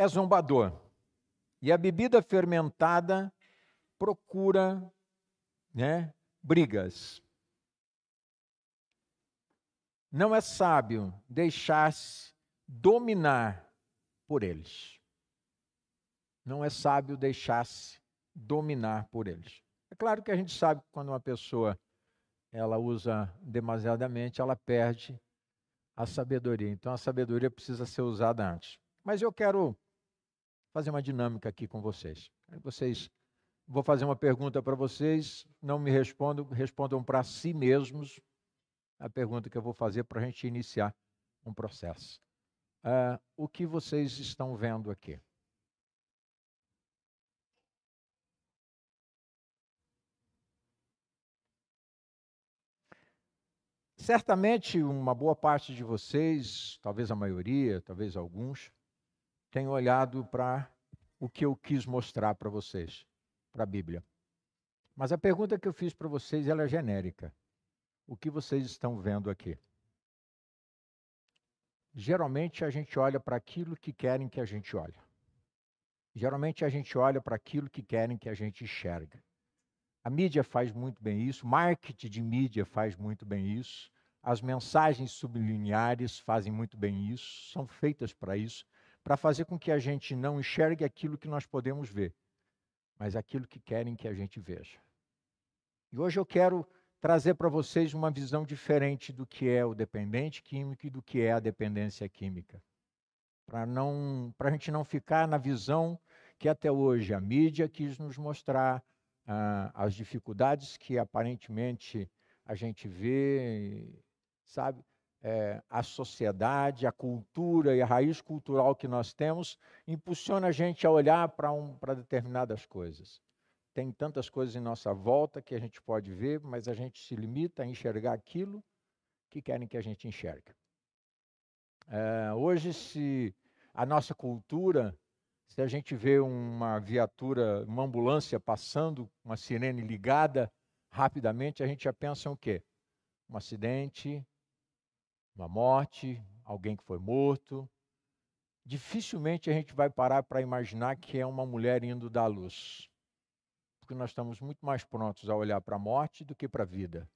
é zombador. E a bebida fermentada procura né, brigas. Não é sábio deixar-se dominar por eles. Não é sábio deixar-se dominar por eles. É claro que a gente sabe que quando uma pessoa ela usa demasiadamente, ela perde a sabedoria. Então a sabedoria precisa ser usada antes. Mas eu quero fazer uma dinâmica aqui com vocês. Vocês vou fazer uma pergunta para vocês, não me respondam, respondam para si mesmos a pergunta que eu vou fazer para a gente iniciar um processo. Uh, o que vocês estão vendo aqui? Certamente, uma boa parte de vocês, talvez a maioria, talvez alguns, tenham olhado para o que eu quis mostrar para vocês, para a Bíblia. Mas a pergunta que eu fiz para vocês ela é genérica. O que vocês estão vendo aqui? Geralmente a gente olha para aquilo que querem que a gente olhe. Geralmente a gente olha para aquilo que querem que a gente enxerga. A mídia faz muito bem isso, marketing de mídia faz muito bem isso, as mensagens sublineares fazem muito bem isso, são feitas para isso, para fazer com que a gente não enxergue aquilo que nós podemos ver, mas aquilo que querem que a gente veja. E hoje eu quero trazer para vocês uma visão diferente do que é o dependente químico e do que é a dependência química. Para não, para a gente não ficar na visão que até hoje a mídia quis nos mostrar, ah, as dificuldades que aparentemente a gente vê, sabe? É, a sociedade, a cultura e a raiz cultural que nós temos impulsiona a gente a olhar para um, determinadas coisas. Tem tantas coisas em nossa volta que a gente pode ver, mas a gente se limita a enxergar aquilo que querem que a gente enxergue. É, hoje, se a nossa cultura se a gente vê uma viatura, uma ambulância passando, uma sirene ligada rapidamente, a gente já pensa o quê? Um acidente, uma morte, alguém que foi morto. Dificilmente a gente vai parar para imaginar que é uma mulher indo dar luz. Porque nós estamos muito mais prontos a olhar para a morte do que para a vida.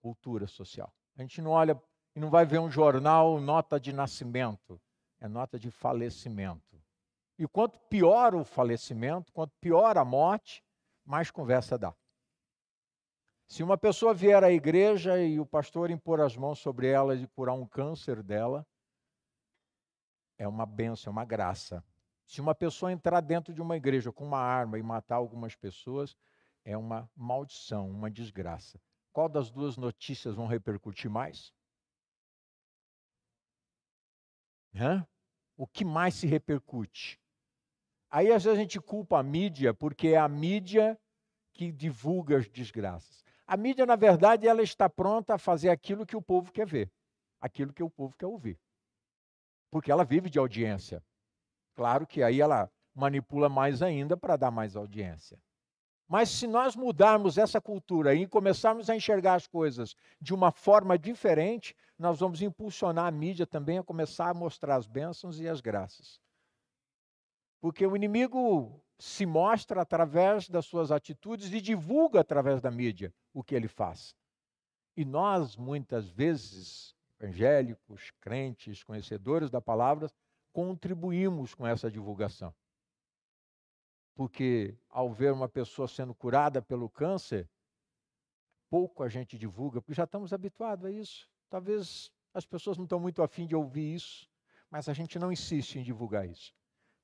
Cultura social. A gente não olha e não vai ver um jornal nota de nascimento, é nota de falecimento. E quanto pior o falecimento, quanto pior a morte, mais conversa dá. Se uma pessoa vier à igreja e o pastor impor as mãos sobre ela e curar um câncer dela, é uma benção, é uma graça. Se uma pessoa entrar dentro de uma igreja com uma arma e matar algumas pessoas, é uma maldição, uma desgraça. Qual das duas notícias vão repercutir mais? Hã? O que mais se repercute? Aí às vezes a gente culpa a mídia, porque é a mídia que divulga as desgraças. A mídia, na verdade, ela está pronta a fazer aquilo que o povo quer ver, aquilo que o povo quer ouvir. Porque ela vive de audiência. Claro que aí ela manipula mais ainda para dar mais audiência. Mas se nós mudarmos essa cultura e começarmos a enxergar as coisas de uma forma diferente, nós vamos impulsionar a mídia também a começar a mostrar as bênçãos e as graças. Porque o inimigo se mostra através das suas atitudes e divulga através da mídia o que ele faz. E nós, muitas vezes, evangélicos, crentes, conhecedores da palavra, contribuímos com essa divulgação. Porque ao ver uma pessoa sendo curada pelo câncer, pouco a gente divulga, porque já estamos habituados a isso. Talvez as pessoas não estão muito afim de ouvir isso, mas a gente não insiste em divulgar isso.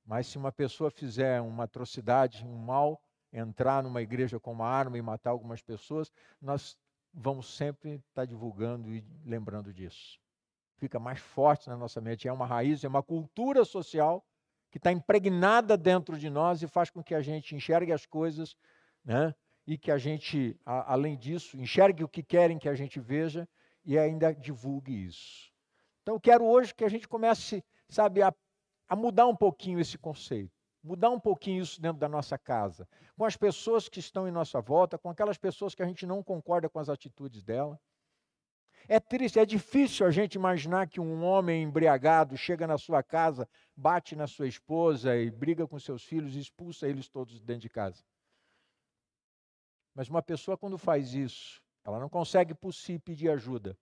Mas se uma pessoa fizer uma atrocidade, um mal, entrar numa igreja com uma arma e matar algumas pessoas, nós vamos sempre estar divulgando e lembrando disso. Fica mais forte na nossa mente. É uma raiz, é uma cultura social que está impregnada dentro de nós e faz com que a gente enxergue as coisas, né? E que a gente, a, além disso, enxergue o que querem que a gente veja e ainda divulgue isso. Então, eu quero hoje que a gente comece, sabe, a a mudar um pouquinho esse conceito, mudar um pouquinho isso dentro da nossa casa, com as pessoas que estão em nossa volta, com aquelas pessoas que a gente não concorda com as atitudes dela. É triste, é difícil a gente imaginar que um homem embriagado chega na sua casa, bate na sua esposa e briga com seus filhos e expulsa eles todos dentro de casa. Mas uma pessoa, quando faz isso, ela não consegue por si pedir ajuda.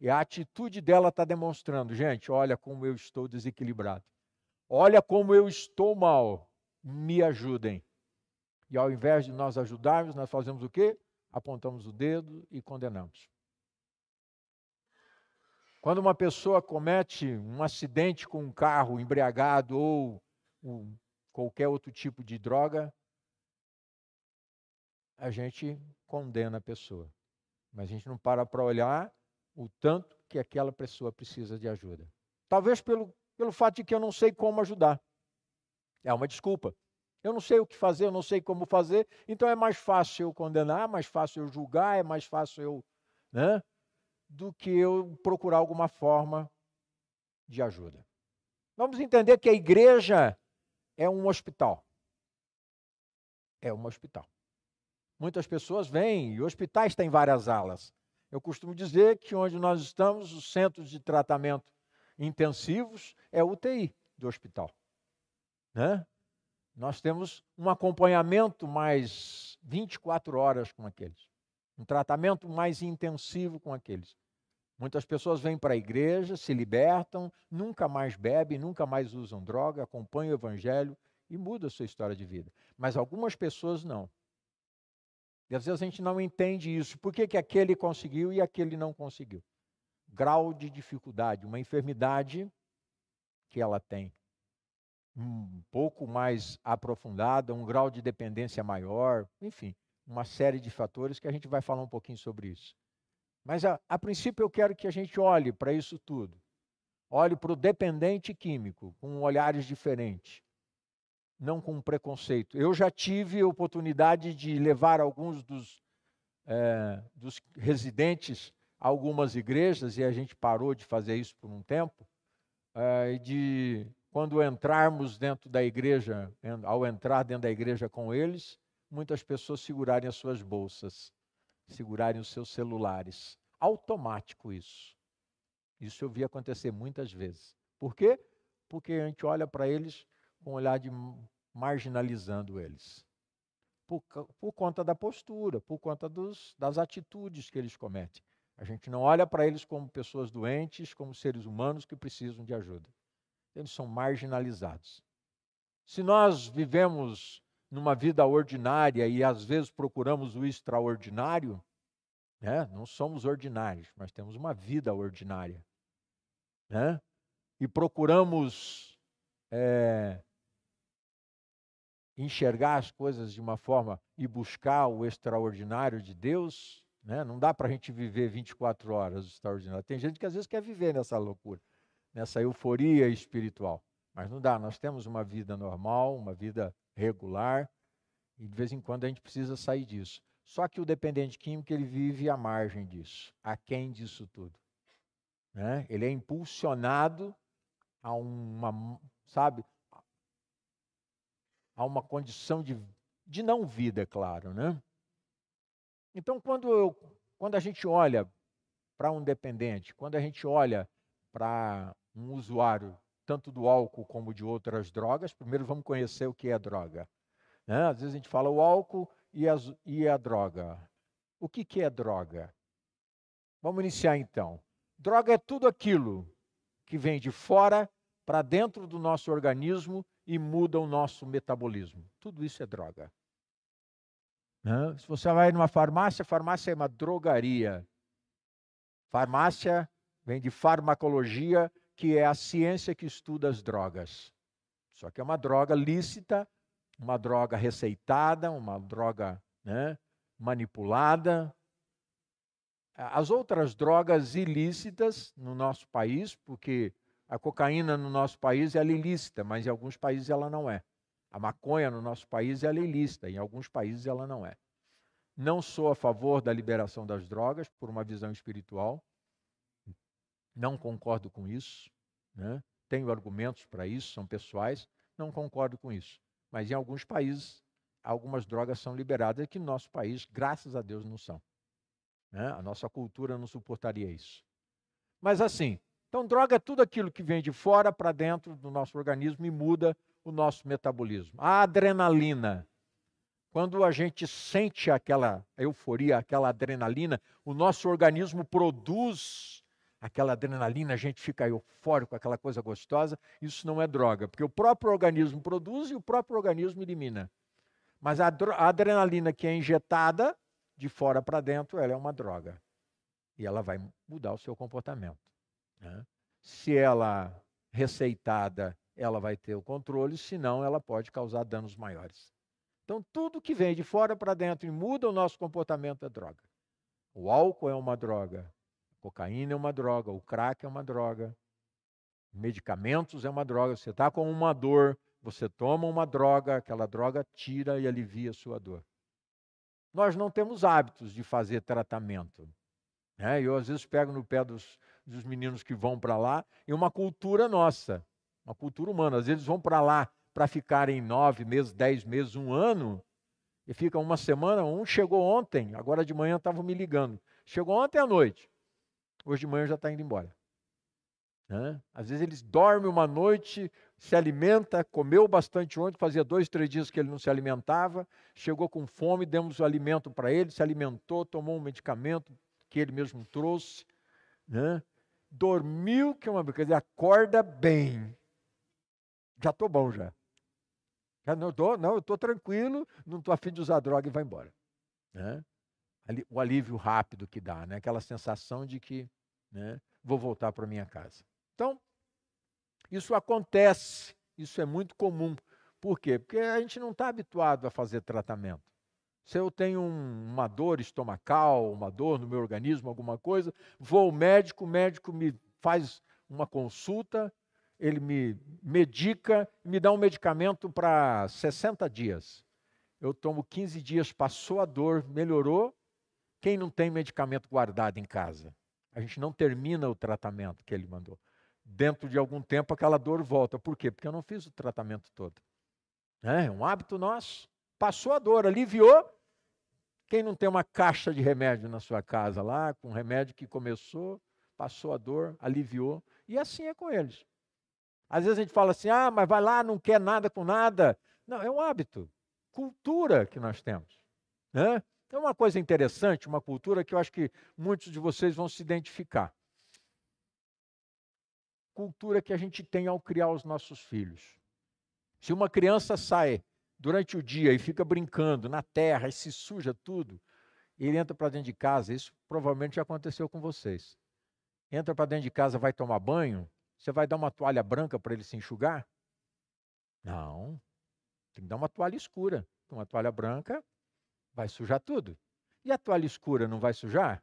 E a atitude dela está demonstrando: gente, olha como eu estou desequilibrado. Olha como eu estou mal. Me ajudem. E ao invés de nós ajudarmos, nós fazemos o quê? Apontamos o dedo e condenamos. Quando uma pessoa comete um acidente com um carro embriagado ou um, qualquer outro tipo de droga, a gente condena a pessoa. Mas a gente não para para olhar o tanto que aquela pessoa precisa de ajuda. Talvez pelo, pelo fato de que eu não sei como ajudar. É uma desculpa. Eu não sei o que fazer, eu não sei como fazer, então é mais fácil eu condenar, é mais fácil eu julgar, é mais fácil eu. Né? do que eu procurar alguma forma de ajuda. Vamos entender que a igreja é um hospital. É um hospital. Muitas pessoas vêm, e hospitais têm várias alas. Eu costumo dizer que onde nós estamos, os centros de tratamento intensivos, é UTI do hospital. Né? Nós temos um acompanhamento mais 24 horas com aqueles. Um tratamento mais intensivo com aqueles. Muitas pessoas vêm para a igreja, se libertam, nunca mais bebem, nunca mais usam droga, acompanham o evangelho e mudam a sua história de vida. Mas algumas pessoas não. E às vezes a gente não entende isso. Por que, que aquele conseguiu e aquele não conseguiu? Grau de dificuldade, uma enfermidade que ela tem um pouco mais aprofundada, um grau de dependência maior, enfim, uma série de fatores que a gente vai falar um pouquinho sobre isso. Mas a, a princípio eu quero que a gente olhe para isso tudo. Olhe para o dependente químico com olhares diferentes, não com preconceito. Eu já tive oportunidade de levar alguns dos, é, dos residentes algumas igrejas, e a gente parou de fazer isso por um tempo, é, de quando entrarmos dentro da igreja, ao entrar dentro da igreja com eles, muitas pessoas segurarem as suas bolsas segurarem os seus celulares. Automático isso. Isso eu vi acontecer muitas vezes. Por quê? Porque a gente olha para eles com um olhar de marginalizando eles. Por, por conta da postura, por conta dos, das atitudes que eles cometem. A gente não olha para eles como pessoas doentes, como seres humanos que precisam de ajuda. Eles são marginalizados. Se nós vivemos numa vida ordinária e às vezes procuramos o extraordinário, né? não somos ordinários, mas temos uma vida ordinária. Né? E procuramos é, enxergar as coisas de uma forma e buscar o extraordinário de Deus, né? não dá para a gente viver 24 horas extraordinário. Tem gente que às vezes quer viver nessa loucura, nessa euforia espiritual. Mas não dá, nós temos uma vida normal, uma vida regular, e de vez em quando a gente precisa sair disso. Só que o dependente químico ele vive à margem disso, aquém disso tudo. Né? Ele é impulsionado a uma, sabe, a uma condição de, de não vida, é claro, né? Então, quando, eu, quando a gente olha para um dependente, quando a gente olha para um usuário tanto do álcool como de outras drogas, primeiro vamos conhecer o que é droga. Né? Às vezes a gente fala o álcool e, as, e a droga. O que, que é droga? Vamos iniciar então. Droga é tudo aquilo que vem de fora para dentro do nosso organismo e muda o nosso metabolismo. Tudo isso é droga. Né? Se você vai numa farmácia, farmácia é uma drogaria. Farmácia vem de farmacologia, que é a ciência que estuda as drogas. Só que é uma droga lícita uma droga receitada, uma droga né, manipulada. As outras drogas ilícitas no nosso país, porque a cocaína no nosso país é ilícita, mas em alguns países ela não é. A maconha no nosso país é ilícita, em alguns países ela não é. Não sou a favor da liberação das drogas por uma visão espiritual. Não concordo com isso. Né? Tenho argumentos para isso, são pessoais. Não concordo com isso. Mas em alguns países, algumas drogas são liberadas que no nosso país, graças a Deus, não são. Né? A nossa cultura não suportaria isso. Mas assim, então droga é tudo aquilo que vem de fora para dentro do nosso organismo e muda o nosso metabolismo. A adrenalina. Quando a gente sente aquela euforia, aquela adrenalina, o nosso organismo produz aquela adrenalina, a gente fica eufórico, aquela coisa gostosa. Isso não é droga, porque o próprio organismo produz e o próprio organismo elimina. Mas a, a adrenalina que é injetada de fora para dentro, ela é uma droga. E ela vai mudar o seu comportamento. Né? Se ela receitada, ela vai ter o controle, senão ela pode causar danos maiores. Então, tudo que vem de fora para dentro e muda o nosso comportamento é droga. O álcool é uma droga, a cocaína é uma droga, o crack é uma droga, medicamentos é uma droga. Você está com uma dor, você toma uma droga, aquela droga tira e alivia a sua dor. Nós não temos hábitos de fazer tratamento. Né? Eu, às vezes, pego no pé dos, dos meninos que vão para lá, e uma cultura nossa, uma cultura humana. Às vezes, vão para lá para ficarem nove meses, dez meses, um ano, e ficam uma semana. Um chegou ontem, agora de manhã estavam me ligando. Chegou ontem à noite, hoje de manhã já está indo embora. Né? Às vezes eles dormem uma noite, se alimenta, comeu bastante ontem, fazia dois, três dias que ele não se alimentava, chegou com fome, demos o alimento para ele, se alimentou, tomou um medicamento que ele mesmo trouxe, né? dormiu, que é uma brincadeira, acorda bem. Já estou bom já. já não, tô, não, eu estou tranquilo, não estou afim de usar droga e vai embora. Né? O alívio rápido que dá, né? aquela sensação de que né, vou voltar para minha casa. Então, isso acontece, isso é muito comum. Por quê? Porque a gente não está habituado a fazer tratamento. Se eu tenho um, uma dor estomacal, uma dor no meu organismo, alguma coisa, vou ao médico, o médico me faz uma consulta, ele me medica, me dá um medicamento para 60 dias. Eu tomo 15 dias, passou a dor, melhorou. Quem não tem medicamento guardado em casa? A gente não termina o tratamento que ele mandou. Dentro de algum tempo aquela dor volta. Por quê? Porque eu não fiz o tratamento todo. É um hábito nosso. Passou a dor, aliviou. Quem não tem uma caixa de remédio na sua casa lá, com remédio que começou, passou a dor, aliviou. E assim é com eles. Às vezes a gente fala assim: ah, mas vai lá, não quer nada com nada. Não, é um hábito, cultura que nós temos. Né? É uma coisa interessante, uma cultura que eu acho que muitos de vocês vão se identificar. Cultura que a gente tem ao criar os nossos filhos. Se uma criança sai durante o dia e fica brincando na terra e se suja tudo, ele entra para dentro de casa, isso provavelmente já aconteceu com vocês. Entra para dentro de casa, vai tomar banho, você vai dar uma toalha branca para ele se enxugar? Não. Tem que dar uma toalha escura. Uma toalha branca Vai sujar tudo. E a toalha escura não vai sujar?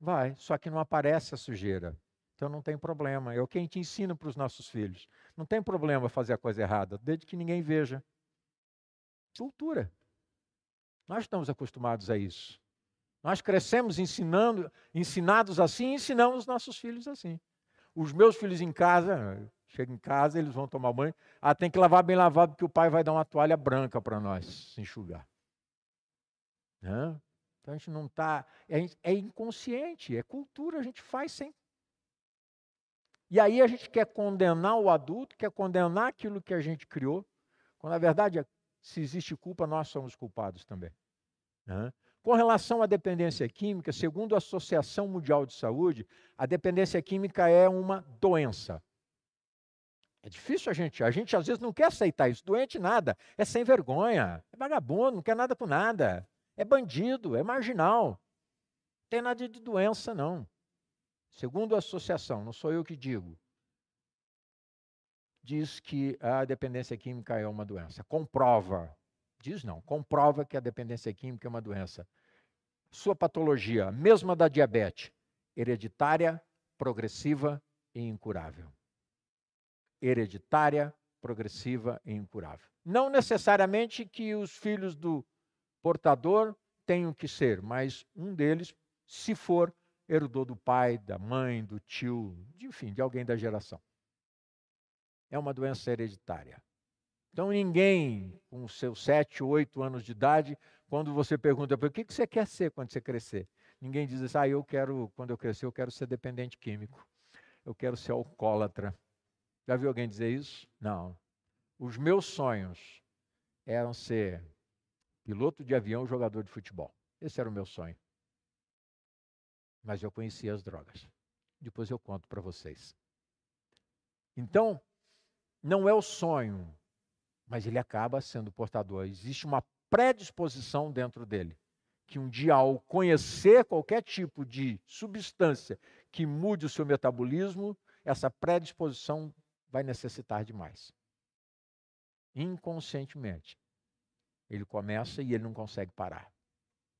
Vai, só que não aparece a sujeira. Então não tem problema. É o que a gente ensina para os nossos filhos. Não tem problema fazer a coisa errada, desde que ninguém veja. Cultura. Nós estamos acostumados a isso. Nós crescemos ensinando, ensinados assim ensinamos os nossos filhos assim. Os meus filhos em casa, chegam em casa, eles vão tomar banho. Ah, tem que lavar bem lavado, porque o pai vai dar uma toalha branca para nós se enxugar. Né? Então a gente não está. É, é inconsciente, é cultura, a gente faz sem. E aí a gente quer condenar o adulto, quer condenar aquilo que a gente criou, quando na verdade, se existe culpa, nós somos culpados também. Né? Com relação à dependência química, segundo a Associação Mundial de Saúde, a dependência química é uma doença. É difícil a gente, a gente às vezes não quer aceitar isso. Doente nada, é sem vergonha, é vagabundo, não quer nada com nada. É bandido, é marginal. Não tem nada de doença, não. Segundo a associação, não sou eu que digo, diz que a dependência química é uma doença. Comprova. Diz não, comprova que a dependência química é uma doença. Sua patologia, mesma da diabetes, hereditária, progressiva e incurável. Hereditária, progressiva e incurável. Não necessariamente que os filhos do portador tenham que ser, mas um deles, se for, herdou do pai, da mãe, do tio, de, enfim, de alguém da geração. É uma doença hereditária. Então, ninguém com seus sete, oito anos de idade, quando você pergunta para o que você quer ser quando você crescer, Ninguém diz assim, ah, eu quero, quando eu crescer, eu quero ser dependente químico. Eu quero ser alcoólatra. Já viu alguém dizer isso? Não. Os meus sonhos eram ser piloto de avião, jogador de futebol. Esse era o meu sonho. Mas eu conhecia as drogas. Depois eu conto para vocês. Então, não é o sonho, mas ele acaba sendo portador. Existe uma predisposição dentro dele que um dia, ao conhecer qualquer tipo de substância que mude o seu metabolismo, essa predisposição vai necessitar de mais. Inconscientemente. Ele começa e ele não consegue parar.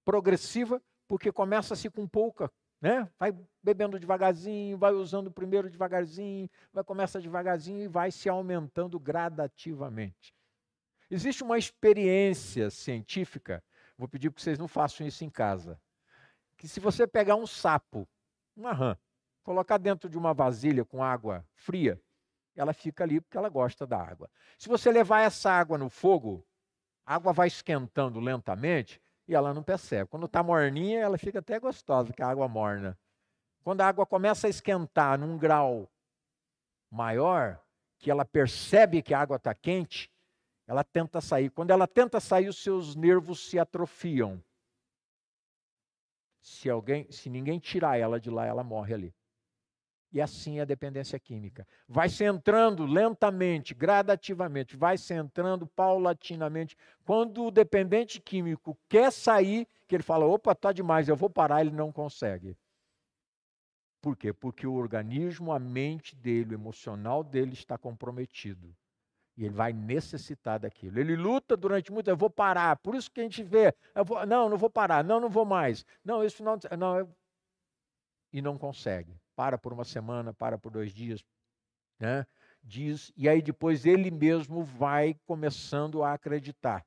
Progressiva, porque começa-se com pouca, né? Vai bebendo devagarzinho, vai usando primeiro devagarzinho, vai começa devagarzinho e vai se aumentando gradativamente. Existe uma experiência científica Vou pedir que vocês não façam isso em casa. Que se você pegar um sapo, uma rã, colocar dentro de uma vasilha com água fria, ela fica ali porque ela gosta da água. Se você levar essa água no fogo, a água vai esquentando lentamente e ela não percebe. Quando está morninha, ela fica até gostosa, que a água morna. Quando a água começa a esquentar num grau maior, que ela percebe que a água está quente, ela tenta sair. Quando ela tenta sair, os seus nervos se atrofiam. Se alguém, se ninguém tirar ela de lá, ela morre ali. E assim é a dependência química. Vai se entrando lentamente, gradativamente, vai se entrando paulatinamente. Quando o dependente químico quer sair, que ele fala: opa, está demais, eu vou parar, ele não consegue. Por quê? Porque o organismo, a mente dele, o emocional dele está comprometido. E ele vai necessitar daquilo. Ele luta durante muito tempo, eu vou parar. Por isso que a gente vê, vou, não, não vou parar, não, não vou mais. Não, isso não, não eu... e não consegue. Para por uma semana, para por dois dias, né? Diz, e aí depois ele mesmo vai começando a acreditar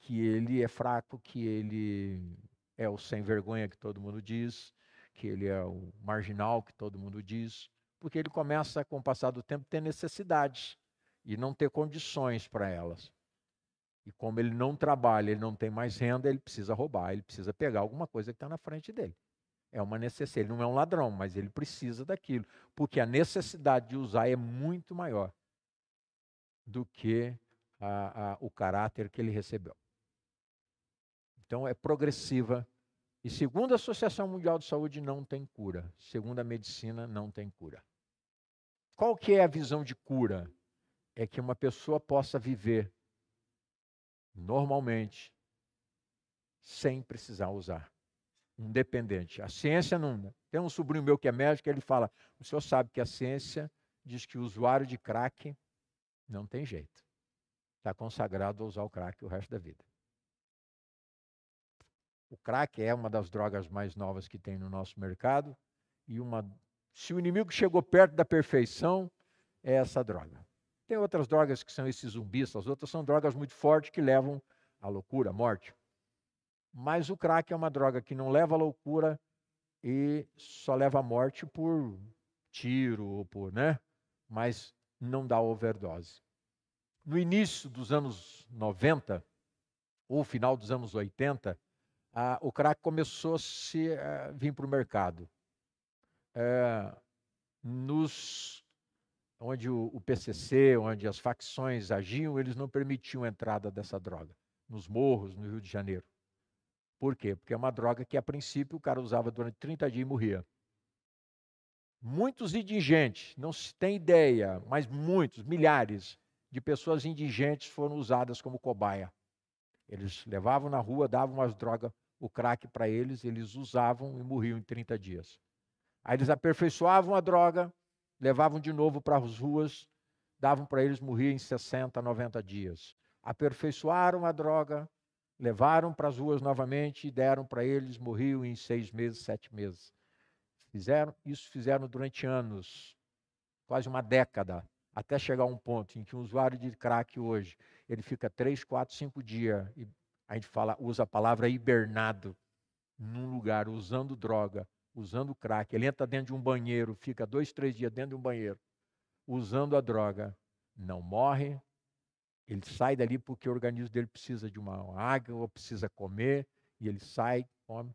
que ele é fraco, que ele é o sem vergonha que todo mundo diz, que ele é o marginal que todo mundo diz, porque ele começa com o passar do tempo ter necessidades e não ter condições para elas. E como ele não trabalha, ele não tem mais renda, ele precisa roubar, ele precisa pegar alguma coisa que está na frente dele. É uma necessidade. Ele não é um ladrão, mas ele precisa daquilo. Porque a necessidade de usar é muito maior do que a, a, o caráter que ele recebeu. Então é progressiva. E segundo a Associação Mundial de Saúde, não tem cura. Segundo a medicina, não tem cura. Qual que é a visão de cura? é que uma pessoa possa viver normalmente, sem precisar usar. Independente. A ciência não. Tem um sobrinho meu que é médico, ele fala: o senhor sabe que a ciência diz que o usuário de crack não tem jeito. Está consagrado a usar o crack o resto da vida. O crack é uma das drogas mais novas que tem no nosso mercado e uma se o inimigo chegou perto da perfeição é essa droga. Tem outras drogas que são esses zumbis, as outras são drogas muito fortes que levam à loucura, à morte. Mas o crack é uma droga que não leva à loucura e só leva à morte por tiro ou por, né? Mas não dá overdose. No início dos anos 90, ou final dos anos 80, a, o crack começou a se, a vir para o mercado. É, nos onde o, o PCC, onde as facções agiam, eles não permitiam a entrada dessa droga nos morros, no Rio de Janeiro. Por quê? Porque é uma droga que, a princípio, o cara usava durante 30 dias e morria. Muitos indigentes, não se tem ideia, mas muitos, milhares de pessoas indigentes foram usadas como cobaia. Eles levavam na rua, davam umas drogas, o crack para eles, eles usavam e morriam em 30 dias. Aí eles aperfeiçoavam a droga, levavam de novo para as ruas, davam para eles morrer em 60, 90 dias. Aperfeiçoaram a droga, levaram para as ruas novamente e deram para eles, morriam em seis meses, sete meses. Fizeram isso fizeram durante anos, quase uma década, até chegar a um ponto em que um usuário de crack hoje ele fica três, quatro, cinco dias e a gente fala, usa a palavra hibernado num lugar usando droga usando crack. Ele entra dentro de um banheiro, fica dois, três dias dentro de um banheiro, usando a droga. Não morre, ele sai dali porque o organismo dele precisa de uma água, ou precisa comer, e ele sai, come.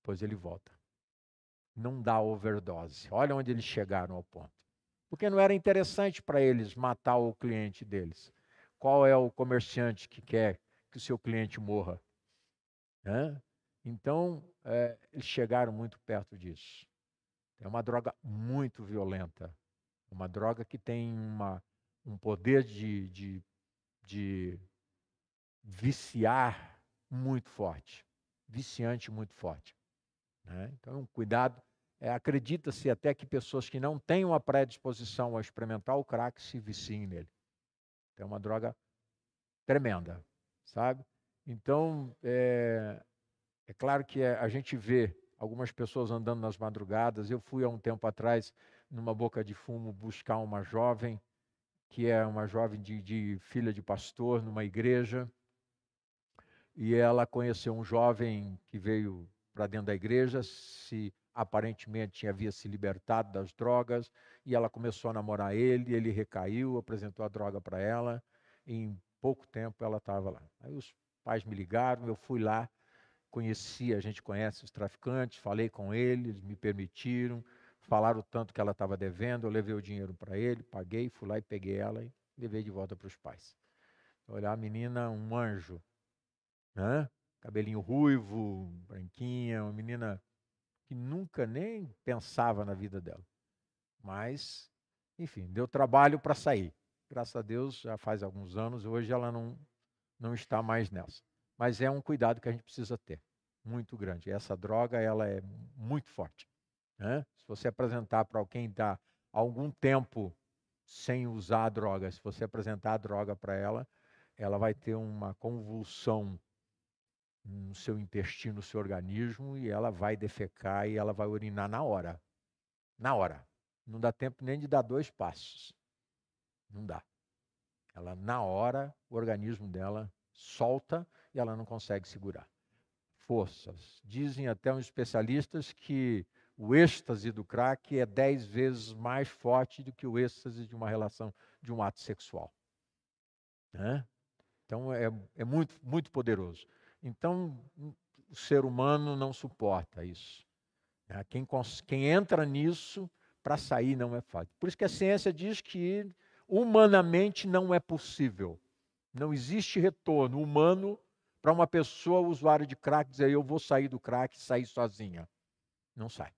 depois ele volta. Não dá overdose. Olha onde eles chegaram ao ponto. Porque não era interessante para eles matar o cliente deles. Qual é o comerciante que quer que o seu cliente morra? Então, é, eles chegaram muito perto disso. É uma droga muito violenta. Uma droga que tem uma, um poder de, de, de viciar muito forte. Viciante muito forte. Né? Então, cuidado. É, Acredita-se até que pessoas que não têm uma predisposição a experimentar o crack se viciem nele. É uma droga tremenda, sabe? Então, é, é claro que é, a gente vê algumas pessoas andando nas madrugadas. Eu fui há um tempo atrás numa boca de fumo buscar uma jovem, que é uma jovem de, de filha de pastor numa igreja. E ela conheceu um jovem que veio para dentro da igreja, se aparentemente havia se libertado das drogas, e ela começou a namorar ele, ele recaiu, apresentou a droga para ela, e em pouco tempo ela estava lá. Aí os pais me ligaram, eu fui lá, conheci, a gente conhece os traficantes, falei com eles, me permitiram, falaram tanto que ela estava devendo, eu levei o dinheiro para ele, paguei, fui lá e peguei ela e levei de volta para os pais. Olhar a menina, um anjo, né? cabelinho ruivo, branquinha, uma menina que nunca nem pensava na vida dela. Mas, enfim, deu trabalho para sair. Graças a Deus, já faz alguns anos, hoje ela não, não está mais nessa. Mas é um cuidado que a gente precisa ter, muito grande. Essa droga, ela é muito forte. Né? Se você apresentar para alguém está algum tempo sem usar a droga, se você apresentar a droga para ela, ela vai ter uma convulsão no seu intestino, no seu organismo, e ela vai defecar e ela vai urinar na hora. Na hora. Não dá tempo nem de dar dois passos. Não dá. Ela, na hora, o organismo dela solta e ela não consegue segurar. Forças. Dizem até uns especialistas que o êxtase do crack é dez vezes mais forte do que o êxtase de uma relação, de um ato sexual. Né? Então é, é muito, muito poderoso. Então o ser humano não suporta isso. Né? Quem, quem entra nisso, para sair não é fácil. Por isso que a ciência diz que humanamente não é possível. Não existe retorno humano para uma pessoa usuária de crack dizer eu vou sair do crack e sair sozinha. Não sai.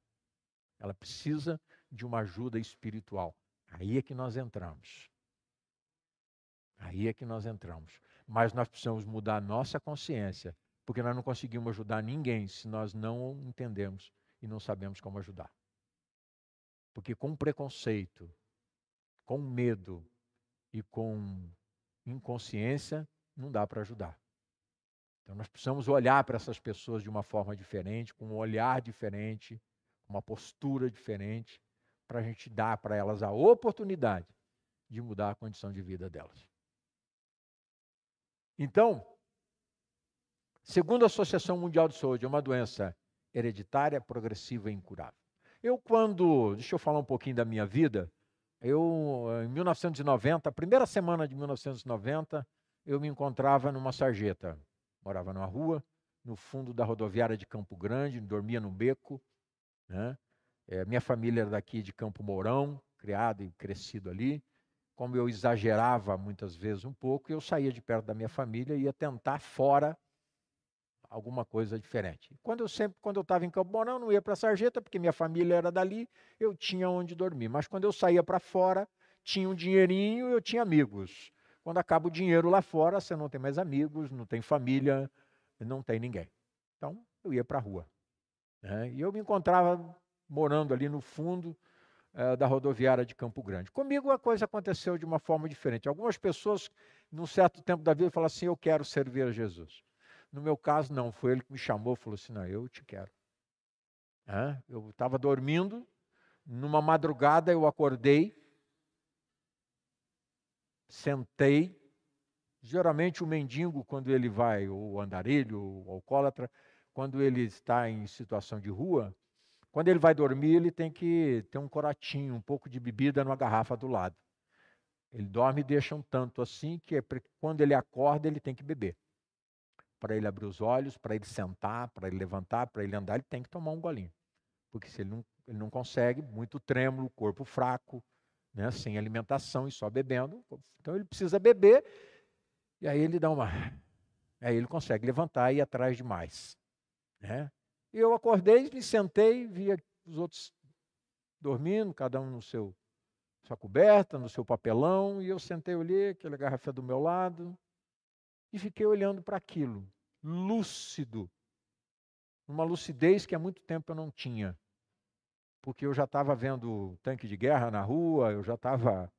Ela precisa de uma ajuda espiritual. Aí é que nós entramos. Aí é que nós entramos. Mas nós precisamos mudar a nossa consciência, porque nós não conseguimos ajudar ninguém se nós não entendemos e não sabemos como ajudar. Porque com preconceito, com medo e com inconsciência, não dá para ajudar. Então nós precisamos olhar para essas pessoas de uma forma diferente, com um olhar diferente, uma postura diferente, para a gente dar para elas a oportunidade de mudar a condição de vida delas. Então, segundo a Associação Mundial de Saúde, é uma doença hereditária, progressiva e incurável. Eu, quando. Deixa eu falar um pouquinho da minha vida. Eu, em 1990, a primeira semana de 1990, eu me encontrava numa sarjeta morava numa rua, no fundo da rodoviária de Campo Grande, dormia no beco. Né? É, minha família era daqui de Campo Mourão, criado e crescido ali. Como eu exagerava muitas vezes um pouco, eu saía de perto da minha família e ia tentar fora alguma coisa diferente. Quando eu sempre, quando eu estava em Campo Mourão, não ia para a Sarjeta, porque minha família era dali, eu tinha onde dormir. Mas quando eu saía para fora, tinha um dinheirinho, eu tinha amigos. Quando acaba o dinheiro lá fora, você não tem mais amigos, não tem família, não tem ninguém. Então, eu ia para a rua. Né? E eu me encontrava morando ali no fundo uh, da rodoviária de Campo Grande. Comigo a coisa aconteceu de uma forma diferente. Algumas pessoas, num certo tempo da vida, falam assim: Eu quero servir a Jesus. No meu caso, não. Foi ele que me chamou falou assim: Não, eu te quero. Eu estava dormindo, numa madrugada eu acordei sentei. Geralmente o mendigo, quando ele vai, ou o andarilho, ou o alcoólatra, quando ele está em situação de rua, quando ele vai dormir, ele tem que ter um coratinho, um pouco de bebida numa garrafa do lado. Ele dorme e deixa um tanto assim que é quando ele acorda, ele tem que beber. para ele abrir os olhos, para ele sentar, para ele levantar, para ele andar, ele tem que tomar um golinho. Porque se ele não, ele não consegue, muito trêmulo, corpo fraco, né, sem alimentação e só bebendo, então ele precisa beber, e aí ele dá uma. Aí ele consegue levantar e ir atrás de mais. Né? E eu acordei, me sentei, via os outros dormindo, cada um no seu sua coberta, no seu papelão, e eu sentei, olhei aquela garrafa do meu lado e fiquei olhando para aquilo, lúcido, uma lucidez que há muito tempo eu não tinha, porque eu já estava vendo tanque de guerra na rua, eu já estava,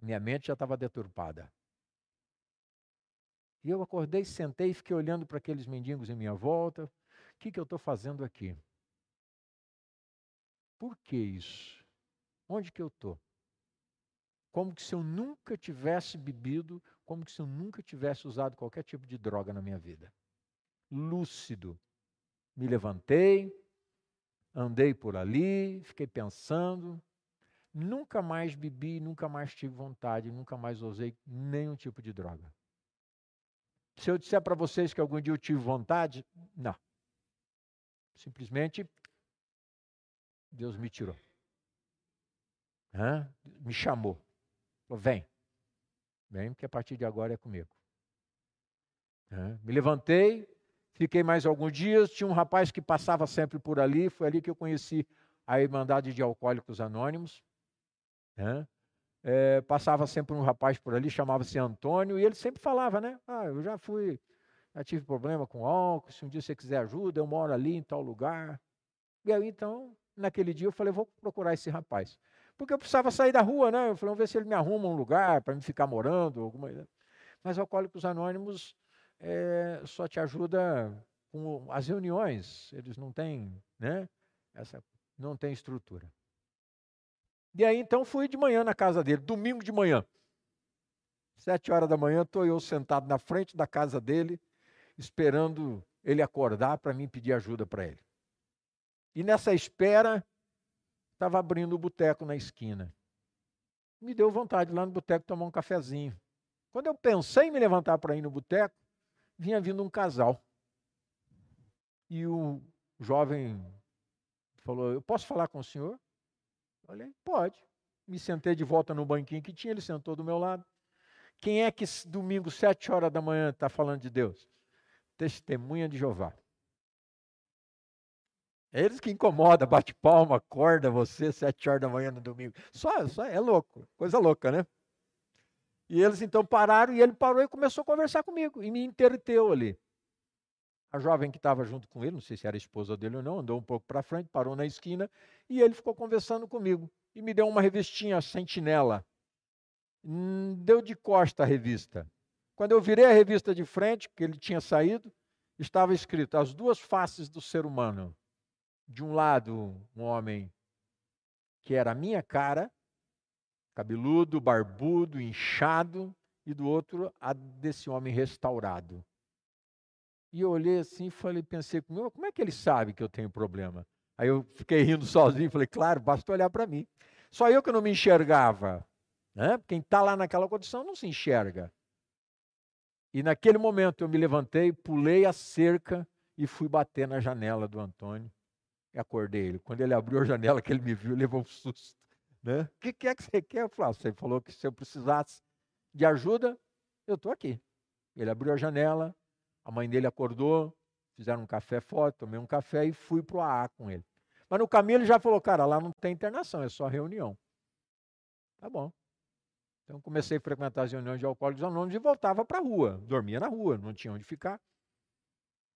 minha mente já estava deturpada. E eu acordei, sentei e fiquei olhando para aqueles mendigos em minha volta. Que, que eu estou fazendo aqui? Por que isso? Onde que eu estou? como que se eu nunca tivesse bebido, como que se eu nunca tivesse usado qualquer tipo de droga na minha vida. Lúcido. Me levantei, andei por ali, fiquei pensando, nunca mais bebi, nunca mais tive vontade, nunca mais usei nenhum tipo de droga. Se eu disser para vocês que algum dia eu tive vontade, não. Simplesmente Deus me tirou. Hã? Me chamou. Falou, vem. Vem, porque a partir de agora é comigo. É. Me levantei, fiquei mais alguns dias. Tinha um rapaz que passava sempre por ali. Foi ali que eu conheci a Irmandade de Alcoólicos Anônimos. É. É, passava sempre um rapaz por ali, chamava-se Antônio, e ele sempre falava, né? Ah, eu já fui, já tive problema com álcool, se um dia você quiser ajuda, eu moro ali em tal lugar. E aí, então, naquele dia eu falei, vou procurar esse rapaz porque eu precisava sair da rua, né? Eu falei, vamos ver se ele me arruma um lugar para me ficar morando. Alguma... Mas Alcoólicos Anônimos é, só te ajuda com as reuniões, eles não têm, né? Essa, não tem estrutura. E aí então fui de manhã na casa dele, domingo de manhã. Sete horas da manhã, estou eu sentado na frente da casa dele, esperando ele acordar para mim pedir ajuda para ele. E nessa espera, estava abrindo o boteco na esquina. Me deu vontade lá no boteco tomar um cafezinho. Quando eu pensei em me levantar para ir no boteco, vinha vindo um casal. E o jovem falou: Eu posso falar com o senhor? Eu falei: Pode. Me sentei de volta no banquinho que tinha, ele sentou do meu lado. Quem é que domingo, sete horas da manhã, está falando de Deus? Testemunha de Jeová. É eles que incomoda, bate palma, acorda você sete horas da manhã no domingo. Só, só é louco, coisa louca, né? E eles então pararam e ele parou e começou a conversar comigo e me interteu ali. A jovem que estava junto com ele, não sei se era esposa dele ou não, andou um pouco para frente, parou na esquina e ele ficou conversando comigo e me deu uma revistinha sentinela. Hum, deu de costa a revista. Quando eu virei a revista de frente, que ele tinha saído, estava escrito As duas faces do ser humano de um lado, um homem que era a minha cara, cabeludo, barbudo, inchado, e do outro, a desse homem restaurado. E eu olhei assim e falei, pensei comigo, como é que ele sabe que eu tenho problema? Aí eu fiquei rindo sozinho, falei, claro, basta olhar para mim. Só eu que não me enxergava. Né? Quem está lá naquela condição não se enxerga. E naquele momento eu me levantei, pulei a cerca e fui bater na janela do Antônio e acordei ele. Quando ele abriu a janela, que ele me viu, levou um susto. Né? O que, é que você quer? Eu falei, ah, você falou que se eu precisasse de ajuda, eu estou aqui. Ele abriu a janela, a mãe dele acordou, fizeram um café forte, tomei um café e fui para o AA com ele. Mas no caminho ele já falou, cara, lá não tem internação, é só reunião. Tá bom. Então comecei a frequentar as reuniões de alcoólicos anônimos e voltava para a rua. Dormia na rua, não tinha onde ficar.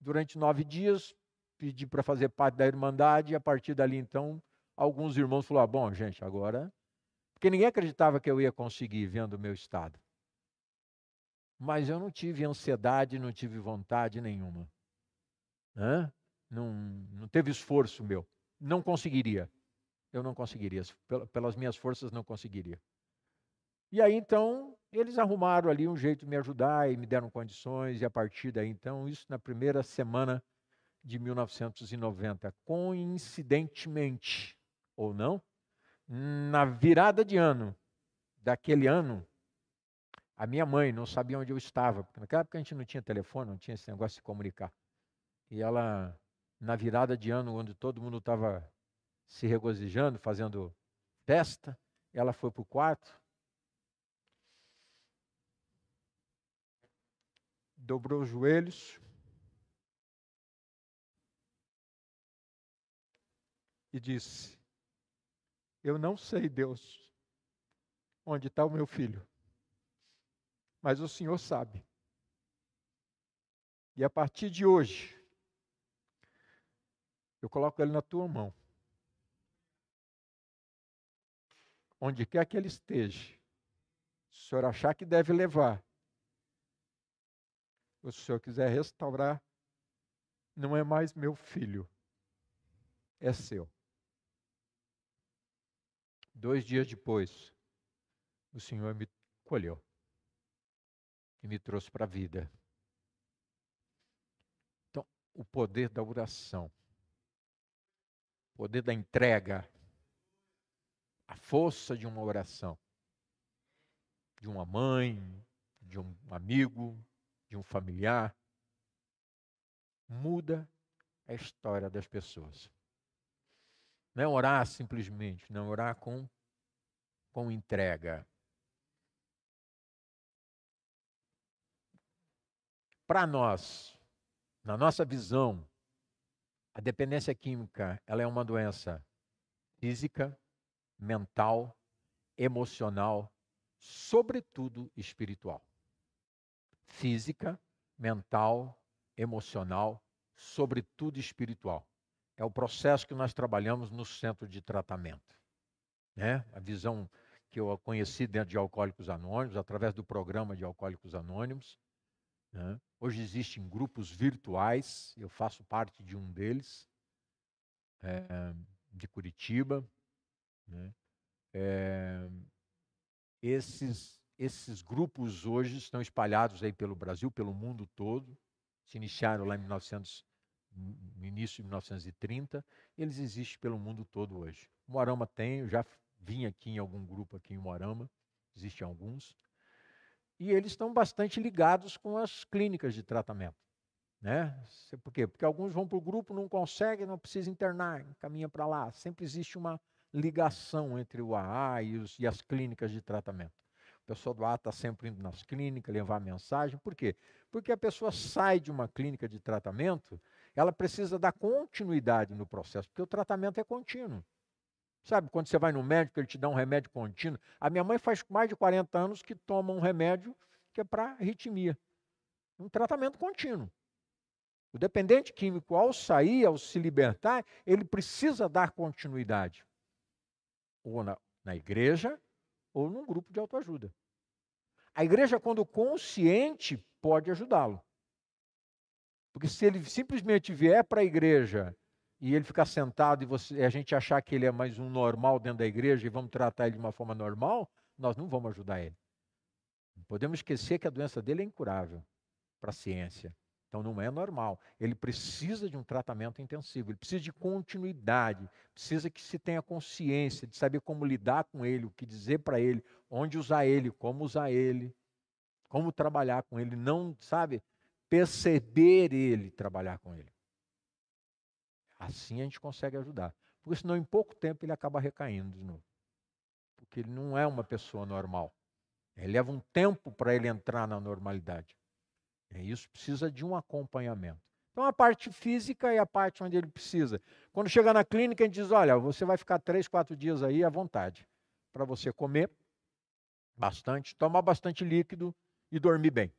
Durante nove dias, pedi para fazer parte da Irmandade, e a partir dali, então, alguns irmãos falaram: ah, bom, gente, agora. Porque ninguém acreditava que eu ia conseguir vendo o meu estado. Mas eu não tive ansiedade, não tive vontade nenhuma. Hã? Não, não teve esforço meu. Não conseguiria. Eu não conseguiria. Pelas minhas forças, não conseguiria. E aí, então, eles arrumaram ali um jeito de me ajudar e me deram condições, e a partir daí, então, isso na primeira semana de 1990. Coincidentemente, ou não, na virada de ano daquele ano, A minha mãe não sabia onde eu estava, porque naquela época a gente não tinha telefone, não tinha esse negócio de se comunicar. E ela, na virada de ano, onde todo mundo estava se regozijando, fazendo festa, ela foi para o quarto, dobrou os joelhos e disse: Eu não sei, Deus, onde está o meu filho, mas o Senhor sabe. E a partir de hoje, eu coloco ele na tua mão. Onde quer que ele esteja, se o senhor achar que deve levar, se o senhor quiser restaurar, não é mais meu filho, é seu. Dois dias depois, o Senhor me colheu e me trouxe para a vida. Então, o poder da oração, o poder da entrega, a força de uma oração, de uma mãe, de um amigo, de um familiar, muda a história das pessoas. Não é orar simplesmente, não é orar com, com entrega. Para nós, na nossa visão, a dependência química ela é uma doença física, mental, emocional, sobretudo espiritual. Física, mental, emocional, sobretudo espiritual. É o processo que nós trabalhamos no centro de tratamento. Né? A visão que eu conheci dentro de Alcoólicos Anônimos, através do programa de Alcoólicos Anônimos. Né? Hoje existem grupos virtuais, eu faço parte de um deles, é, de Curitiba. Né? É, esses, esses grupos hoje estão espalhados aí pelo Brasil, pelo mundo todo. Se iniciaram lá em 1900 no início de 1930, eles existem pelo mundo todo hoje. Moarama tem, eu já vim aqui em algum grupo aqui em Moarama, existem alguns, e eles estão bastante ligados com as clínicas de tratamento. Né? Por quê? Porque alguns vão para o grupo, não conseguem, não precisa internar, caminha para lá. Sempre existe uma ligação entre o AA e, os, e as clínicas de tratamento. O pessoal do AA está sempre indo nas clínicas, levar mensagem. Por quê? Porque a pessoa sai de uma clínica de tratamento ela precisa dar continuidade no processo, porque o tratamento é contínuo. Sabe, quando você vai no médico, ele te dá um remédio contínuo. A minha mãe faz mais de 40 anos que toma um remédio que é para arritmia. Um tratamento contínuo. O dependente químico, ao sair, ao se libertar, ele precisa dar continuidade. Ou na, na igreja, ou num grupo de autoajuda. A igreja, quando consciente, pode ajudá-lo. Porque se ele simplesmente vier para a igreja e ele ficar sentado e, você, e a gente achar que ele é mais um normal dentro da igreja e vamos tratar ele de uma forma normal, nós não vamos ajudar ele. Podemos esquecer que a doença dele é incurável para a ciência. Então não é normal. Ele precisa de um tratamento intensivo, ele precisa de continuidade, precisa que se tenha consciência de saber como lidar com ele, o que dizer para ele, onde usar ele, como usar ele, como trabalhar com ele. Não, sabe? perceber ele, trabalhar com ele. Assim a gente consegue ajudar. Porque senão, em pouco tempo, ele acaba recaindo de novo. Porque ele não é uma pessoa normal. Ele leva um tempo para ele entrar na normalidade. E isso precisa de um acompanhamento. Então, a parte física é a parte onde ele precisa. Quando chega na clínica, a gente diz: olha, você vai ficar três, quatro dias aí à vontade para você comer bastante, tomar bastante líquido e dormir bem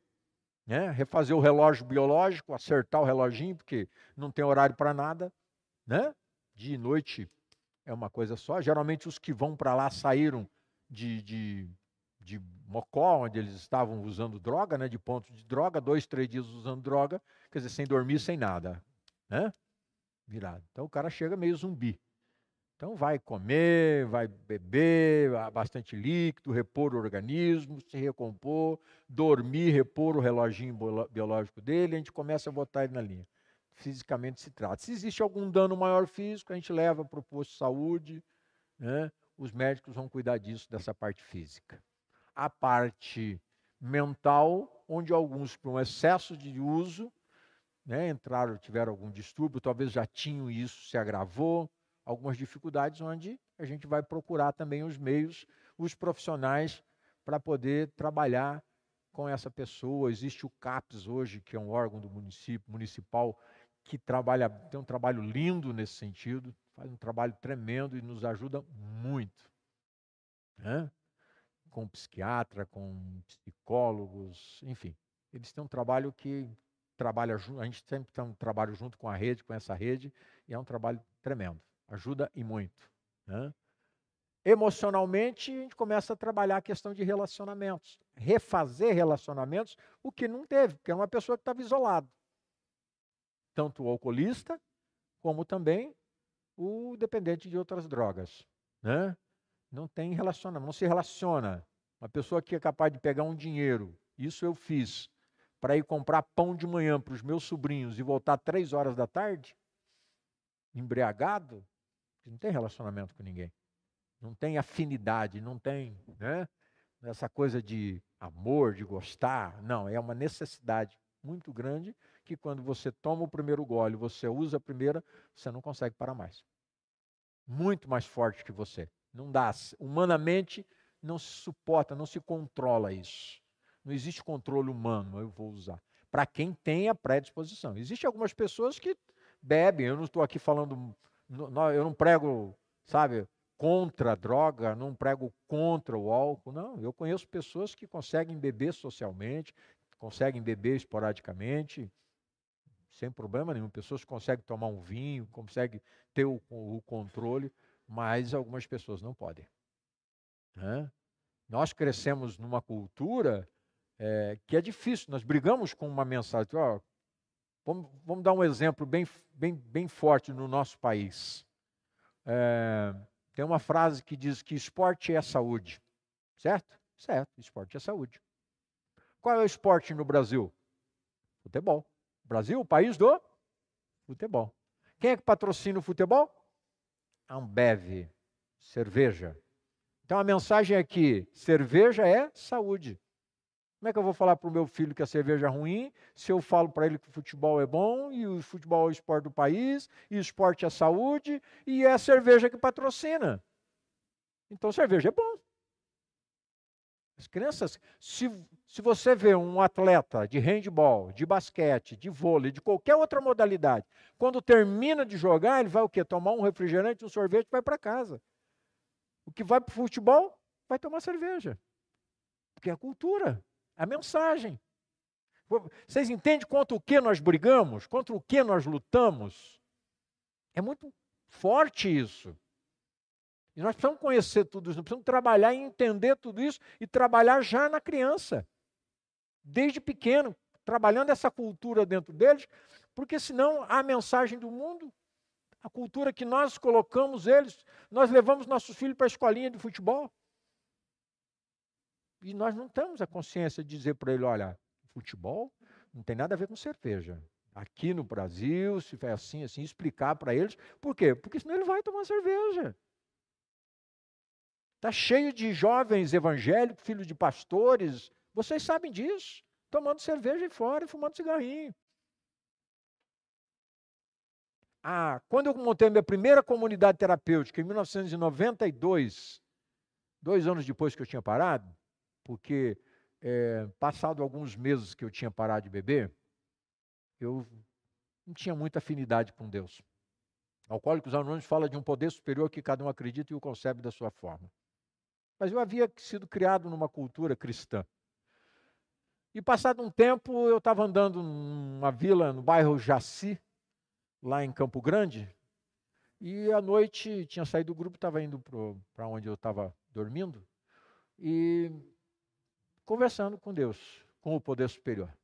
né? refazer o relógio biológico, acertar o reloginho, porque não tem horário para nada. Né? Dia e noite é uma coisa só. Geralmente os que vão para lá saíram de, de, de Mocó, onde eles estavam usando droga, né? de ponto de droga, dois, três dias usando droga, quer dizer, sem dormir, sem nada. Né? Virado. Então o cara chega meio zumbi. Então vai comer, vai beber bastante líquido, repor o organismo, se recompor, dormir, repor o reloginho biológico dele, a gente começa a botar ele na linha. Fisicamente se trata. Se existe algum dano maior físico, a gente leva para o posto de saúde, né? os médicos vão cuidar disso, dessa parte física. A parte mental, onde alguns, por um excesso de uso, né, entraram, tiveram algum distúrbio, talvez já tinham isso, se agravou, algumas dificuldades, onde a gente vai procurar também os meios, os profissionais, para poder trabalhar com essa pessoa. Existe o CAPS hoje, que é um órgão do município municipal que trabalha, tem um trabalho lindo nesse sentido, faz um trabalho tremendo e nos ajuda muito. Né? Com psiquiatra, com psicólogos, enfim. Eles têm um trabalho que trabalha a gente sempre tem um trabalho junto com a rede, com essa rede, e é um trabalho tremendo. Ajuda e muito. Né? Emocionalmente, a gente começa a trabalhar a questão de relacionamentos. Refazer relacionamentos, o que não teve, porque é uma pessoa que estava isolada. Tanto o alcoolista, como também o dependente de outras drogas. Né? Não tem relacionamento, não se relaciona. Uma pessoa que é capaz de pegar um dinheiro, isso eu fiz, para ir comprar pão de manhã para os meus sobrinhos e voltar três horas da tarde, embriagado, não tem relacionamento com ninguém não tem afinidade, não tem né, essa coisa de amor, de gostar. Não, é uma necessidade muito grande que quando você toma o primeiro gole, você usa a primeira, você não consegue parar mais. Muito mais forte que você. Não dá. Humanamente não se suporta, não se controla isso. Não existe controle humano, eu vou usar. Para quem tem a predisposição. Existem algumas pessoas que bebem, eu não estou aqui falando, eu não prego, sabe, contra a droga, não prego contra o álcool, não. Eu conheço pessoas que conseguem beber socialmente, conseguem beber esporadicamente, sem problema nenhum. Pessoas conseguem tomar um vinho, conseguem ter o, o controle, mas algumas pessoas não podem. Né? Nós crescemos numa cultura é, que é difícil, nós brigamos com uma mensagem. Ó, vamos, vamos, dar um exemplo bem, bem, bem forte no nosso país. É, tem uma frase que diz que esporte é saúde. Certo? Certo, esporte é saúde. Qual é o esporte no Brasil? Futebol. Brasil, o país do futebol. Quem é que patrocina o futebol? Ambev, cerveja. Então a mensagem é que cerveja é saúde. Como é que eu vou falar para o meu filho que a cerveja é ruim, se eu falo para ele que o futebol é bom, e o futebol é o esporte do país, e o esporte é saúde, e é a cerveja que patrocina? Então cerveja é bom. As crianças, se, se você vê um atleta de handball, de basquete, de vôlei, de qualquer outra modalidade, quando termina de jogar, ele vai o quê? Tomar um refrigerante, um sorvete e vai para casa. O que vai para o futebol, vai tomar cerveja. Porque é a cultura. A mensagem. Vocês entendem contra o que nós brigamos? Contra o que nós lutamos? É muito forte isso. E nós precisamos conhecer tudo isso, nós precisamos trabalhar e entender tudo isso e trabalhar já na criança, desde pequeno, trabalhando essa cultura dentro deles, porque senão a mensagem do mundo, a cultura que nós colocamos eles, nós levamos nossos filhos para a escolinha de futebol. E nós não temos a consciência de dizer para ele: olha, futebol não tem nada a ver com cerveja. Aqui no Brasil, se for assim, assim, explicar para eles. Por quê? Porque senão ele vai tomar cerveja. Está cheio de jovens evangélicos, filhos de pastores. Vocês sabem disso. Tomando cerveja e fora e fumando cigarrinho. Ah, quando eu montei minha primeira comunidade terapêutica, em 1992, dois anos depois que eu tinha parado, porque é, passado alguns meses que eu tinha parado de beber, eu não tinha muita afinidade com Deus. Alcoólicos Anônimos fala de um poder superior que cada um acredita e o concebe da sua forma. Mas eu havia sido criado numa cultura cristã. E passado um tempo, eu estava andando numa vila no bairro Jaci, lá em Campo Grande, e à noite tinha saído do grupo, estava indo para onde eu estava dormindo, e conversando com Deus, com o poder superior.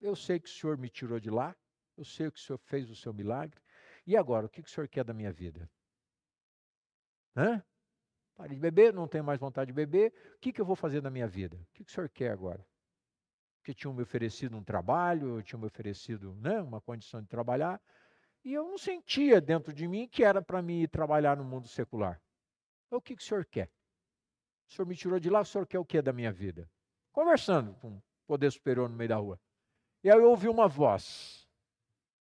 Eu sei que o Senhor me tirou de lá, eu sei que o Senhor fez o seu milagre, e agora, o que o Senhor quer da minha vida? Hã? Parei de beber, não tenho mais vontade de beber, o que, que eu vou fazer da minha vida? O que, que o Senhor quer agora? Porque tinham me oferecido um trabalho, tinham me oferecido né, uma condição de trabalhar, e eu não sentia dentro de mim que era para mim ir trabalhar no mundo secular. Então, o que, que o Senhor quer? O senhor me tirou de lá, o senhor quer o que da minha vida? conversando com um poder superior no meio da rua. E aí eu ouvi uma voz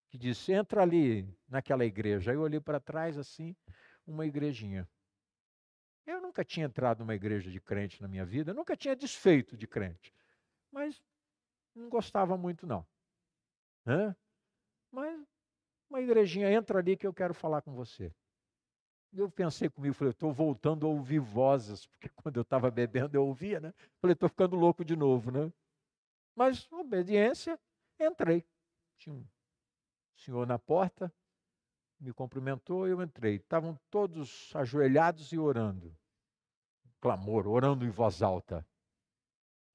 que disse: entra ali naquela igreja. Aí eu olhei para trás assim, uma igrejinha. Eu nunca tinha entrado numa igreja de crente na minha vida, nunca tinha desfeito de crente. Mas não gostava muito, não. Hã? Mas uma igrejinha, entra ali que eu quero falar com você. Eu pensei comigo, falei, estou voltando a ouvir vozes, porque quando eu estava bebendo eu ouvia, né? Falei, estou ficando louco de novo, né? Mas, obediência, entrei. Tinha um senhor na porta, me cumprimentou, eu entrei. Estavam todos ajoelhados e orando. Clamor, orando em voz alta.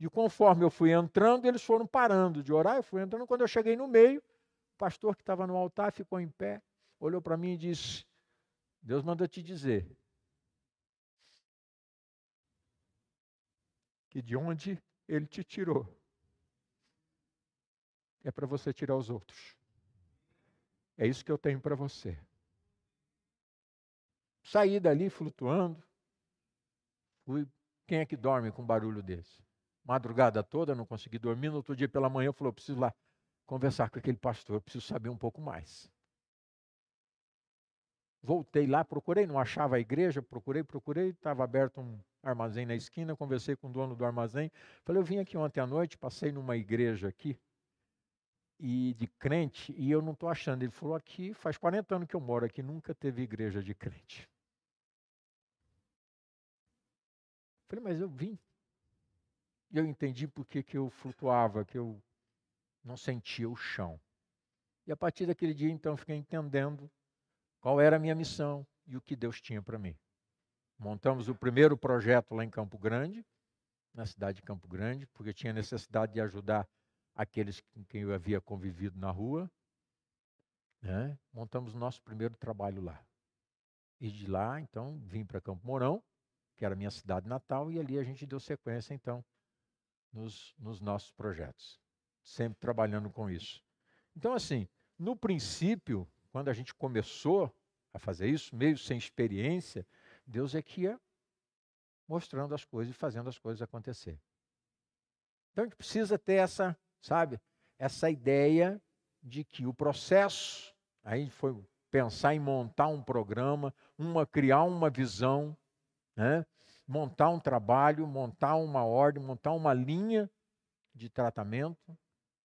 E conforme eu fui entrando, eles foram parando de orar, eu fui entrando. Quando eu cheguei no meio, o pastor que estava no altar ficou em pé, olhou para mim e disse: Deus manda te dizer que de onde ele te tirou é para você tirar os outros. É isso que eu tenho para você. Saí dali flutuando. Fui. Quem é que dorme com um barulho desse? Madrugada toda, não consegui dormir. No outro dia pela manhã, eu falei: eu preciso lá conversar com aquele pastor, eu preciso saber um pouco mais. Voltei lá, procurei, não achava a igreja, procurei, procurei, estava aberto um armazém na esquina, conversei com o dono do armazém. Falei: eu vim aqui ontem à noite, passei numa igreja aqui, e de crente, e eu não estou achando. Ele falou: aqui faz 40 anos que eu moro aqui, nunca teve igreja de crente. Falei, mas eu vim. E eu entendi por que, que eu flutuava, que eu não sentia o chão. E a partir daquele dia, então, fiquei entendendo qual era a minha missão e o que Deus tinha para mim. Montamos o primeiro projeto lá em Campo Grande, na cidade de Campo Grande, porque tinha necessidade de ajudar aqueles com quem eu havia convivido na rua. Né? Montamos o nosso primeiro trabalho lá. E de lá, então, vim para Campo Mourão, que era minha cidade natal, e ali a gente deu sequência, então, nos, nos nossos projetos, sempre trabalhando com isso. Então, assim, no princípio, quando a gente começou a fazer isso, meio sem experiência, Deus é que ia mostrando as coisas e fazendo as coisas acontecer. Então a gente precisa ter essa, sabe, essa ideia de que o processo, aí foi pensar em montar um programa, uma criar uma visão, né? Montar um trabalho, montar uma ordem, montar uma linha de tratamento,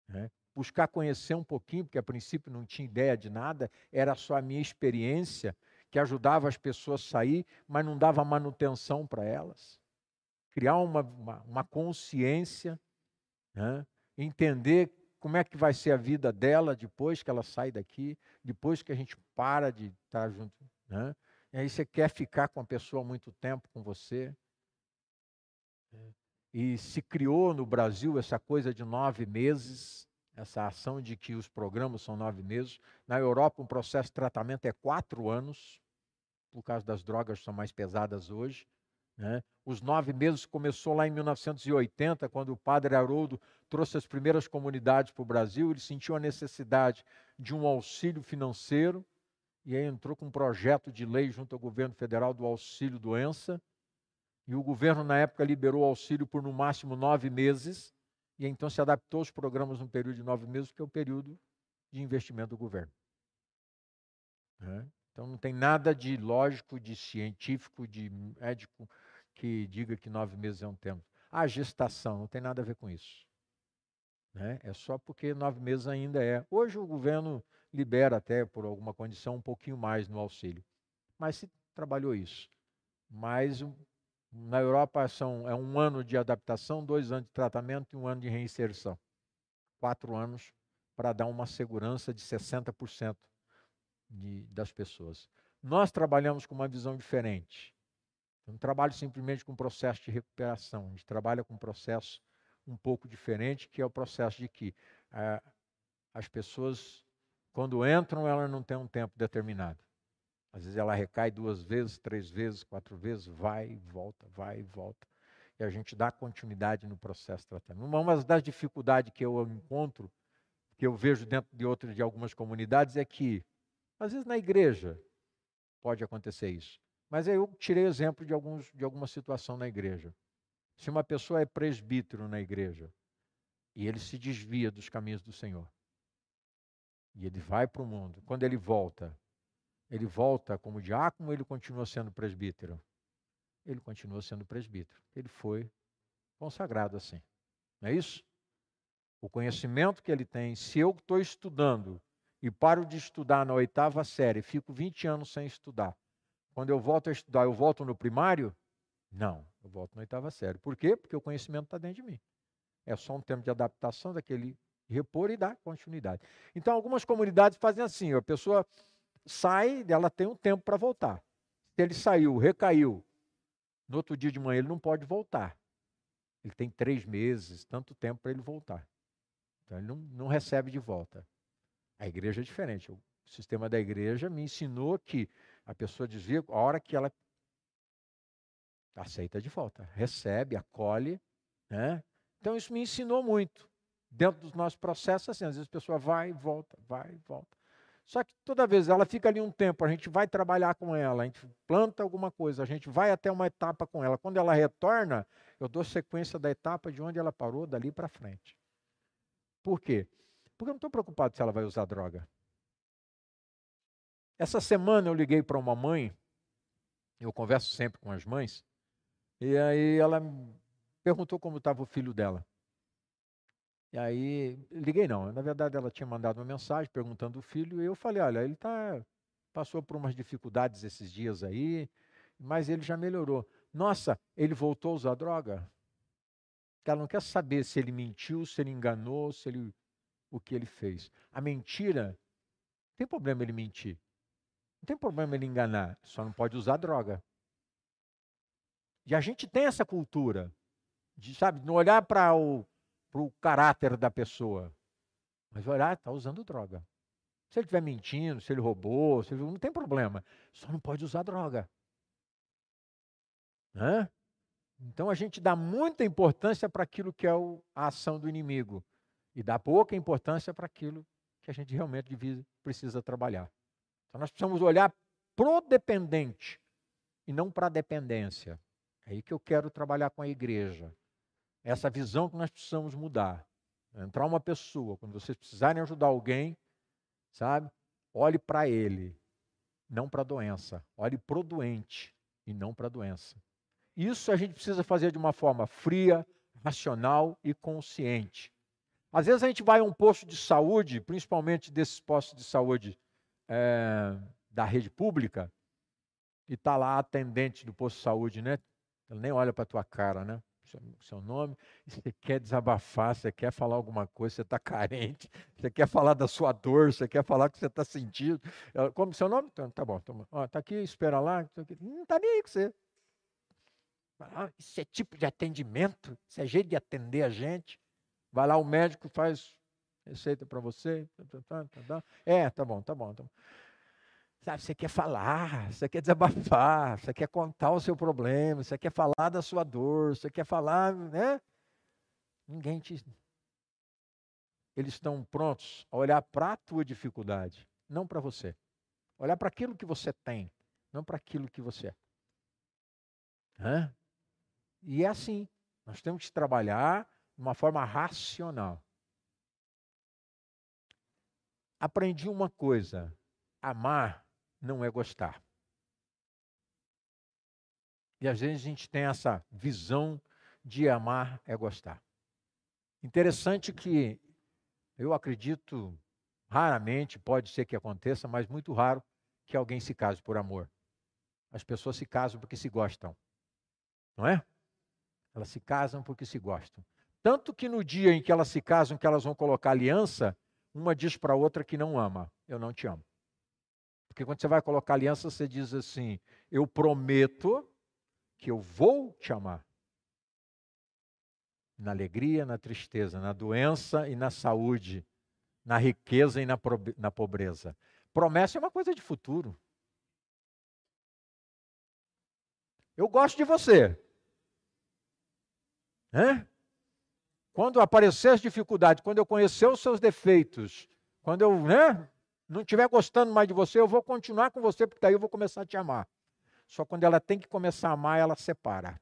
né? buscar conhecer um pouquinho, porque a princípio não tinha ideia de nada, era só a minha experiência que ajudava as pessoas a sair, mas não dava manutenção para elas. Criar uma, uma, uma consciência, né? entender como é que vai ser a vida dela depois que ela sai daqui, depois que a gente para de estar junto. Né? E aí você quer ficar com a pessoa muito tempo com você. Né? E se criou no Brasil essa coisa de nove meses, essa ação de que os programas são nove meses. Na Europa, um processo de tratamento é quatro anos, por causa das drogas são mais pesadas hoje. Né? Os nove meses começou lá em 1980, quando o padre Haroldo trouxe as primeiras comunidades para o Brasil. Ele sentiu a necessidade de um auxílio financeiro e aí entrou com um projeto de lei junto ao governo federal do auxílio doença. E o governo, na época, liberou o auxílio por no máximo nove meses, e então se adaptou aos programas no período de nove meses, que é o período de investimento do governo. Então não tem nada de lógico, de científico, de médico que diga que nove meses é um tempo. A gestação não tem nada a ver com isso. Né? É só porque nove meses ainda é. Hoje o governo libera até por alguma condição um pouquinho mais no auxílio. Mas se trabalhou isso. Mas na Europa são, é um ano de adaptação, dois anos de tratamento e um ano de reinserção. Quatro anos para dar uma segurança de 60% de, das pessoas. Nós trabalhamos com uma visão diferente. Eu não trabalho simplesmente com processo de recuperação, a gente trabalha com um processo um pouco diferente, que é o processo de que ah, as pessoas quando entram, ela não tem um tempo determinado. Às vezes ela recai duas vezes, três vezes, quatro vezes, vai e volta, vai e volta. E a gente dá continuidade no processo tratamento. Uma das dificuldades que eu encontro, que eu vejo dentro de outras de algumas comunidades, é que, às vezes na igreja, pode acontecer isso. Mas eu tirei exemplo de, alguns, de alguma situação na igreja. Se uma pessoa é presbítero na igreja e ele se desvia dos caminhos do Senhor, e ele vai para o mundo, quando ele volta, ele volta como diácono ou ele continua sendo presbítero? Ele continua sendo presbítero. Ele foi consagrado assim. Não é isso? O conhecimento que ele tem, se eu estou estudando e paro de estudar na oitava série, fico 20 anos sem estudar. Quando eu volto a estudar, eu volto no primário? Não, eu volto na oitava série. Por quê? Porque o conhecimento está dentro de mim. É só um tempo de adaptação daquele repor e dar continuidade. Então, algumas comunidades fazem assim: a pessoa sai, ela tem um tempo para voltar. Se ele saiu, recaiu, no outro dia de manhã ele não pode voltar. Ele tem três meses, tanto tempo para ele voltar. Então ele não, não recebe de volta. A igreja é diferente. O sistema da igreja me ensinou que a pessoa desvia a hora que ela aceita de volta, recebe, acolhe. Né? Então isso me ensinou muito. Dentro dos nossos processos, assim, às vezes a pessoa vai e volta, vai e volta. Só que toda vez ela fica ali um tempo, a gente vai trabalhar com ela, a gente planta alguma coisa, a gente vai até uma etapa com ela. Quando ela retorna, eu dou sequência da etapa de onde ela parou, dali para frente. Por quê? Porque eu não estou preocupado se ela vai usar droga. Essa semana eu liguei para uma mãe, eu converso sempre com as mães, e aí ela perguntou como estava o filho dela. E aí, liguei não, na verdade ela tinha mandado uma mensagem perguntando o filho, e eu falei, olha, ele tá, passou por umas dificuldades esses dias aí, mas ele já melhorou. Nossa, ele voltou a usar droga? Ela não quer saber se ele mentiu, se ele enganou, se ele o que ele fez. A mentira, não tem problema ele mentir. Não tem problema ele enganar, só não pode usar droga. E a gente tem essa cultura de, sabe, não olhar para o para o caráter da pessoa. Mas olhar, está usando droga. Se ele estiver mentindo, se ele roubou, se ele... não tem problema. Só não pode usar droga. Hã? Então a gente dá muita importância para aquilo que é o, a ação do inimigo e dá pouca importância para aquilo que a gente realmente precisa trabalhar. Então nós precisamos olhar pro dependente e não para a dependência. É aí que eu quero trabalhar com a igreja essa visão que nós precisamos mudar. Entrar uma pessoa, quando vocês precisarem ajudar alguém, sabe? Olhe para ele, não para a doença. Olhe para o doente e não para a doença. Isso a gente precisa fazer de uma forma fria, racional e consciente. Às vezes a gente vai a um posto de saúde, principalmente desses postos de saúde é, da rede pública, e está lá a atendente do posto de saúde, né? Ela nem olha para a tua cara, né? Seu nome, você quer desabafar, você quer falar alguma coisa, você está carente, você quer falar da sua dor, você quer falar que você está sentindo. Como seu nome? Então, tá bom, está aqui, espera lá. Não está nem aí com você. Ah, isso é tipo de atendimento, isso é jeito de atender a gente. Vai lá, o médico faz receita para você. É, tá bom, tá bom. Tá bom. Sabe, você quer falar, você quer desabafar, você quer contar o seu problema, você quer falar da sua dor, você quer falar, né? Ninguém te. Eles estão prontos a olhar para a tua dificuldade, não para você. Olhar para aquilo que você tem, não para aquilo que você é. Hã? E é assim. Nós temos que trabalhar de uma forma racional. Aprendi uma coisa: amar não é gostar. E às vezes a gente tem essa visão de amar é gostar. Interessante que eu acredito, raramente, pode ser que aconteça, mas muito raro, que alguém se case por amor. As pessoas se casam porque se gostam. Não é? Elas se casam porque se gostam. Tanto que no dia em que elas se casam, que elas vão colocar aliança, uma diz para a outra que não ama. Eu não te amo. Porque quando você vai colocar aliança, você diz assim: Eu prometo que eu vou te amar. Na alegria, na tristeza, na doença e na saúde, na riqueza e na, pobreza. Promessa é uma coisa de futuro. Eu gosto de você. Quando aparecer as dificuldades, quando eu conhecer os seus defeitos, quando eu né, não estiver gostando mais de você, eu vou continuar com você, porque daí eu vou começar a te amar. Só quando ela tem que começar a amar, ela separa.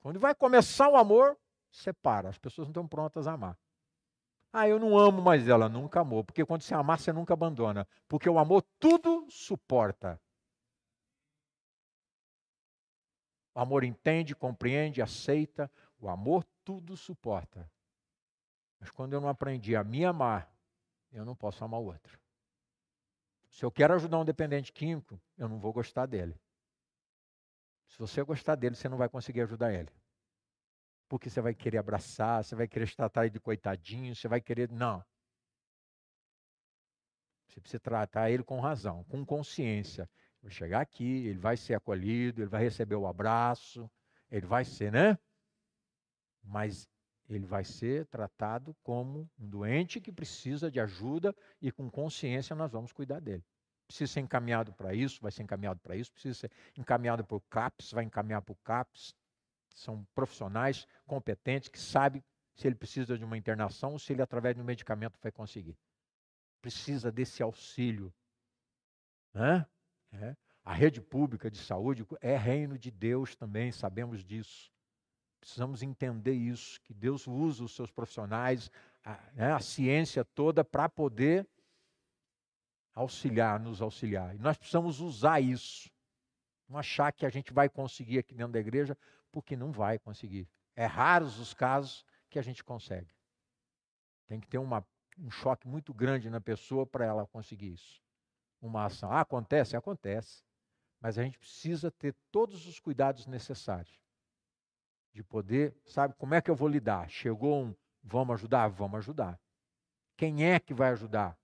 Quando vai começar o amor, separa. As pessoas não estão prontas a amar. Ah, eu não amo mais ela. Nunca amou. Porque quando você amar, você nunca abandona. Porque o amor tudo suporta. O amor entende, compreende, aceita. O amor tudo suporta. Mas quando eu não aprendi a me amar, eu não posso amar o outro. Se eu quero ajudar um dependente químico, eu não vou gostar dele. Se você gostar dele, você não vai conseguir ajudar ele. Porque você vai querer abraçar, você vai querer tratar ele de coitadinho, você vai querer. Não. Você precisa tratar ele com razão, com consciência. Vai chegar aqui, ele vai ser acolhido, ele vai receber o abraço, ele vai ser, né? Mas ele vai ser tratado como um doente que precisa de ajuda e com consciência nós vamos cuidar dele. Precisa ser encaminhado para isso, vai ser encaminhado para isso, precisa ser encaminhado para o CAPS, vai encaminhar para o CAPS. São profissionais competentes que sabem se ele precisa de uma internação ou se ele, através de um medicamento, vai conseguir. Precisa desse auxílio. Né? É. A rede pública de saúde é reino de Deus também, sabemos disso. Precisamos entender isso, que Deus usa os seus profissionais, a, né, a ciência toda para poder auxiliar, nos auxiliar. E nós precisamos usar isso. Não achar que a gente vai conseguir aqui dentro da igreja, porque não vai conseguir. É raros os casos que a gente consegue. Tem que ter uma, um choque muito grande na pessoa para ela conseguir isso. Uma ação. Ah, acontece? Acontece. Mas a gente precisa ter todos os cuidados necessários. De poder, sabe, como é que eu vou lidar? Chegou um, vamos ajudar? Vamos ajudar. Quem é que vai ajudar?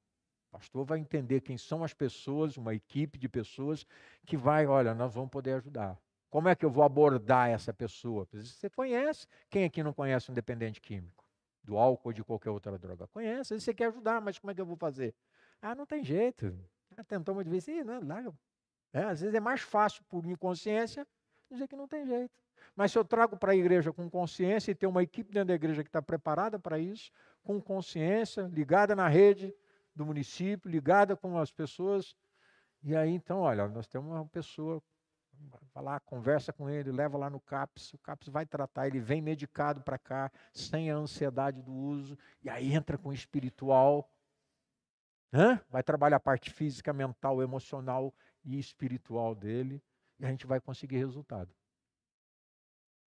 pastor vai entender quem são as pessoas, uma equipe de pessoas que vai, olha, nós vamos poder ajudar. Como é que eu vou abordar essa pessoa? Você conhece? Quem aqui não conhece um dependente químico? Do álcool ou de qualquer outra droga? Conhece, você quer ajudar, mas como é que eu vou fazer? Ah, não tem jeito. Ah, tentou muito vezes, Ih, não. É, às vezes é mais fácil por inconsciência dizer que não tem jeito. Mas se eu trago para a igreja com consciência e tem uma equipe dentro da igreja que está preparada para isso, com consciência, ligada na rede, do município, ligada com as pessoas. E aí, então, olha, nós temos uma pessoa, vai lá, conversa com ele, leva lá no CAPS, o CAPS vai tratar, ele vem medicado para cá, sem a ansiedade do uso, e aí entra com o espiritual, Hã? vai trabalhar a parte física, mental, emocional e espiritual dele, e a gente vai conseguir resultado.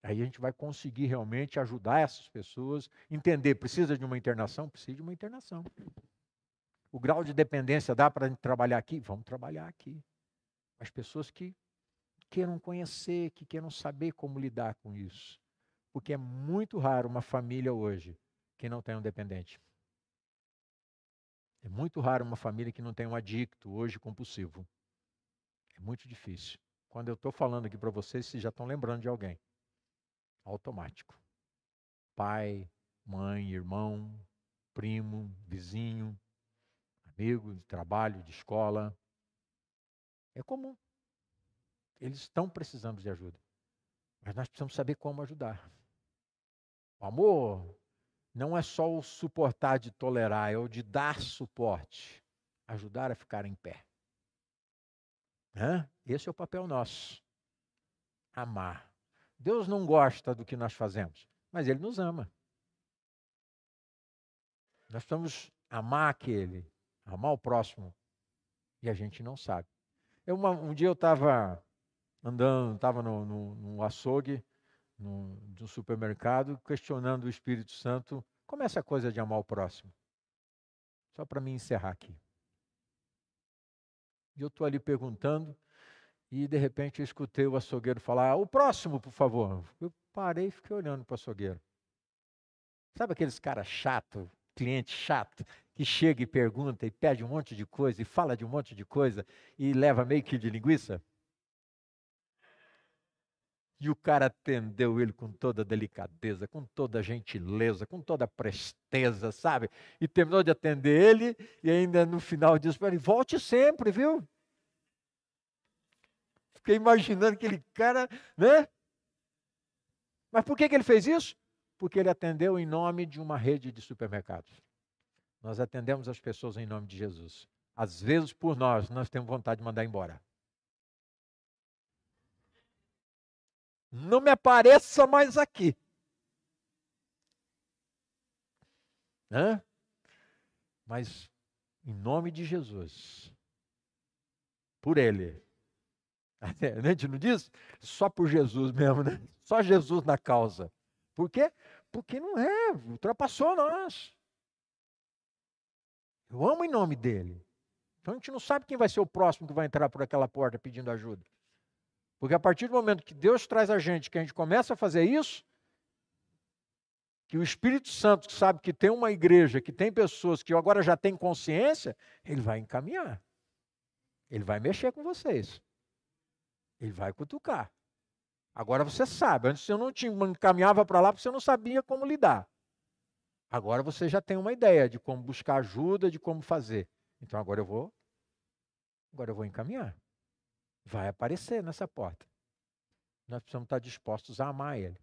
Aí a gente vai conseguir realmente ajudar essas pessoas, entender, precisa de uma internação? Precisa de uma internação. O grau de dependência dá para trabalhar aqui? Vamos trabalhar aqui. As pessoas que queiram conhecer, que queiram saber como lidar com isso. Porque é muito raro uma família hoje que não tem um dependente. É muito raro uma família que não tem um adicto hoje compulsivo. É muito difícil. Quando eu estou falando aqui para vocês, vocês já estão lembrando de alguém. Automático. Pai, mãe, irmão, primo, vizinho, amigo, de trabalho, de escola. É comum. Eles estão precisando de ajuda. Mas nós precisamos saber como ajudar. O amor não é só o suportar de tolerar, é o de dar suporte, ajudar a ficar em pé. Hã? Esse é o papel nosso. Amar. Deus não gosta do que nós fazemos, mas Ele nos ama. Nós precisamos amar aquele amar o próximo, e a gente não sabe. Eu, uma, um dia eu estava andando, estava no, no, no, açougue, no, no supermercado, questionando o Espírito Santo, como é essa coisa de amar o próximo? Só para me encerrar aqui. E eu estou ali perguntando, e de repente eu escutei o açougueiro falar: o próximo, por favor. Eu parei e fiquei olhando para o açougueiro. Sabe aqueles caras chato, cliente chato, que chega e pergunta e pede um monte de coisa e fala de um monte de coisa e leva meio quilo de linguiça? E o cara atendeu ele com toda delicadeza, com toda gentileza, com toda presteza, sabe? E terminou de atender ele e ainda no final disse para ele: volte sempre, viu? Fiquei imaginando aquele cara, né? Mas por que, que ele fez isso? Porque ele atendeu em nome de uma rede de supermercados. Nós atendemos as pessoas em nome de Jesus. Às vezes, por nós, nós temos vontade de mandar embora. Não me apareça mais aqui. Hã? Mas, em nome de Jesus, por Ele. A gente não diz? Só por Jesus mesmo, né? Só Jesus na causa. Por quê? Porque não é, ultrapassou nós. Eu amo em nome dele. Então a gente não sabe quem vai ser o próximo que vai entrar por aquela porta pedindo ajuda. Porque a partir do momento que Deus traz a gente, que a gente começa a fazer isso, que o Espírito Santo sabe que tem uma igreja, que tem pessoas que agora já têm consciência, ele vai encaminhar. Ele vai mexer com vocês. Ele vai cutucar. Agora você sabe. Antes você não te encaminhava para lá porque você não sabia como lidar. Agora você já tem uma ideia de como buscar ajuda, de como fazer. Então agora eu vou, agora eu vou encaminhar. Vai aparecer nessa porta. Nós precisamos estar dispostos a amar ele.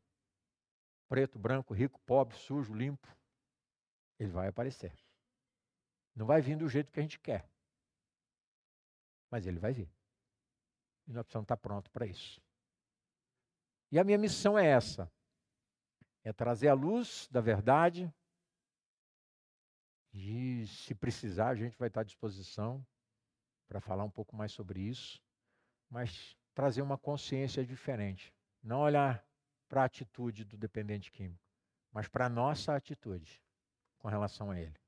Preto, branco, rico, pobre, sujo, limpo. Ele vai aparecer. Não vai vir do jeito que a gente quer. Mas ele vai vir. E nós precisamos estar prontos para isso. E a minha missão é essa: é trazer a luz da verdade. E se precisar, a gente vai estar à disposição para falar um pouco mais sobre isso, mas trazer uma consciência diferente. Não olhar para a atitude do dependente químico, mas para a nossa atitude com relação a ele.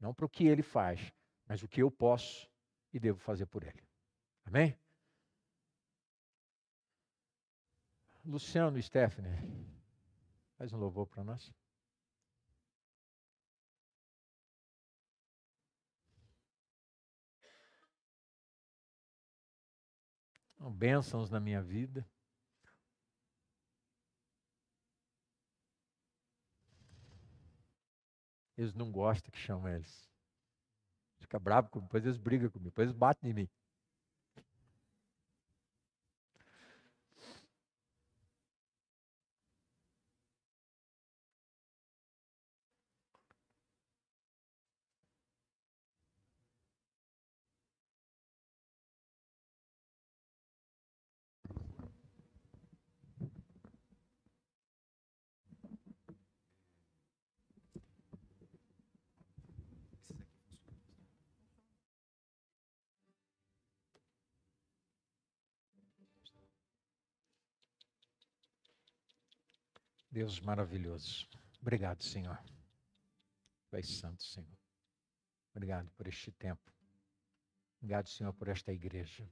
Não para o que ele faz, mas o que eu posso e devo fazer por ele. Amém? Luciano Stephanie, faz um louvor para nós. Bênçãos na minha vida. Eles não gostam que chamam eles. Fica bravo comigo, depois eles brigam comigo, depois eles batem em mim. Deus maravilhoso. Obrigado, Senhor. Pai Santo, Senhor. Obrigado por este tempo. Obrigado, Senhor, por esta igreja.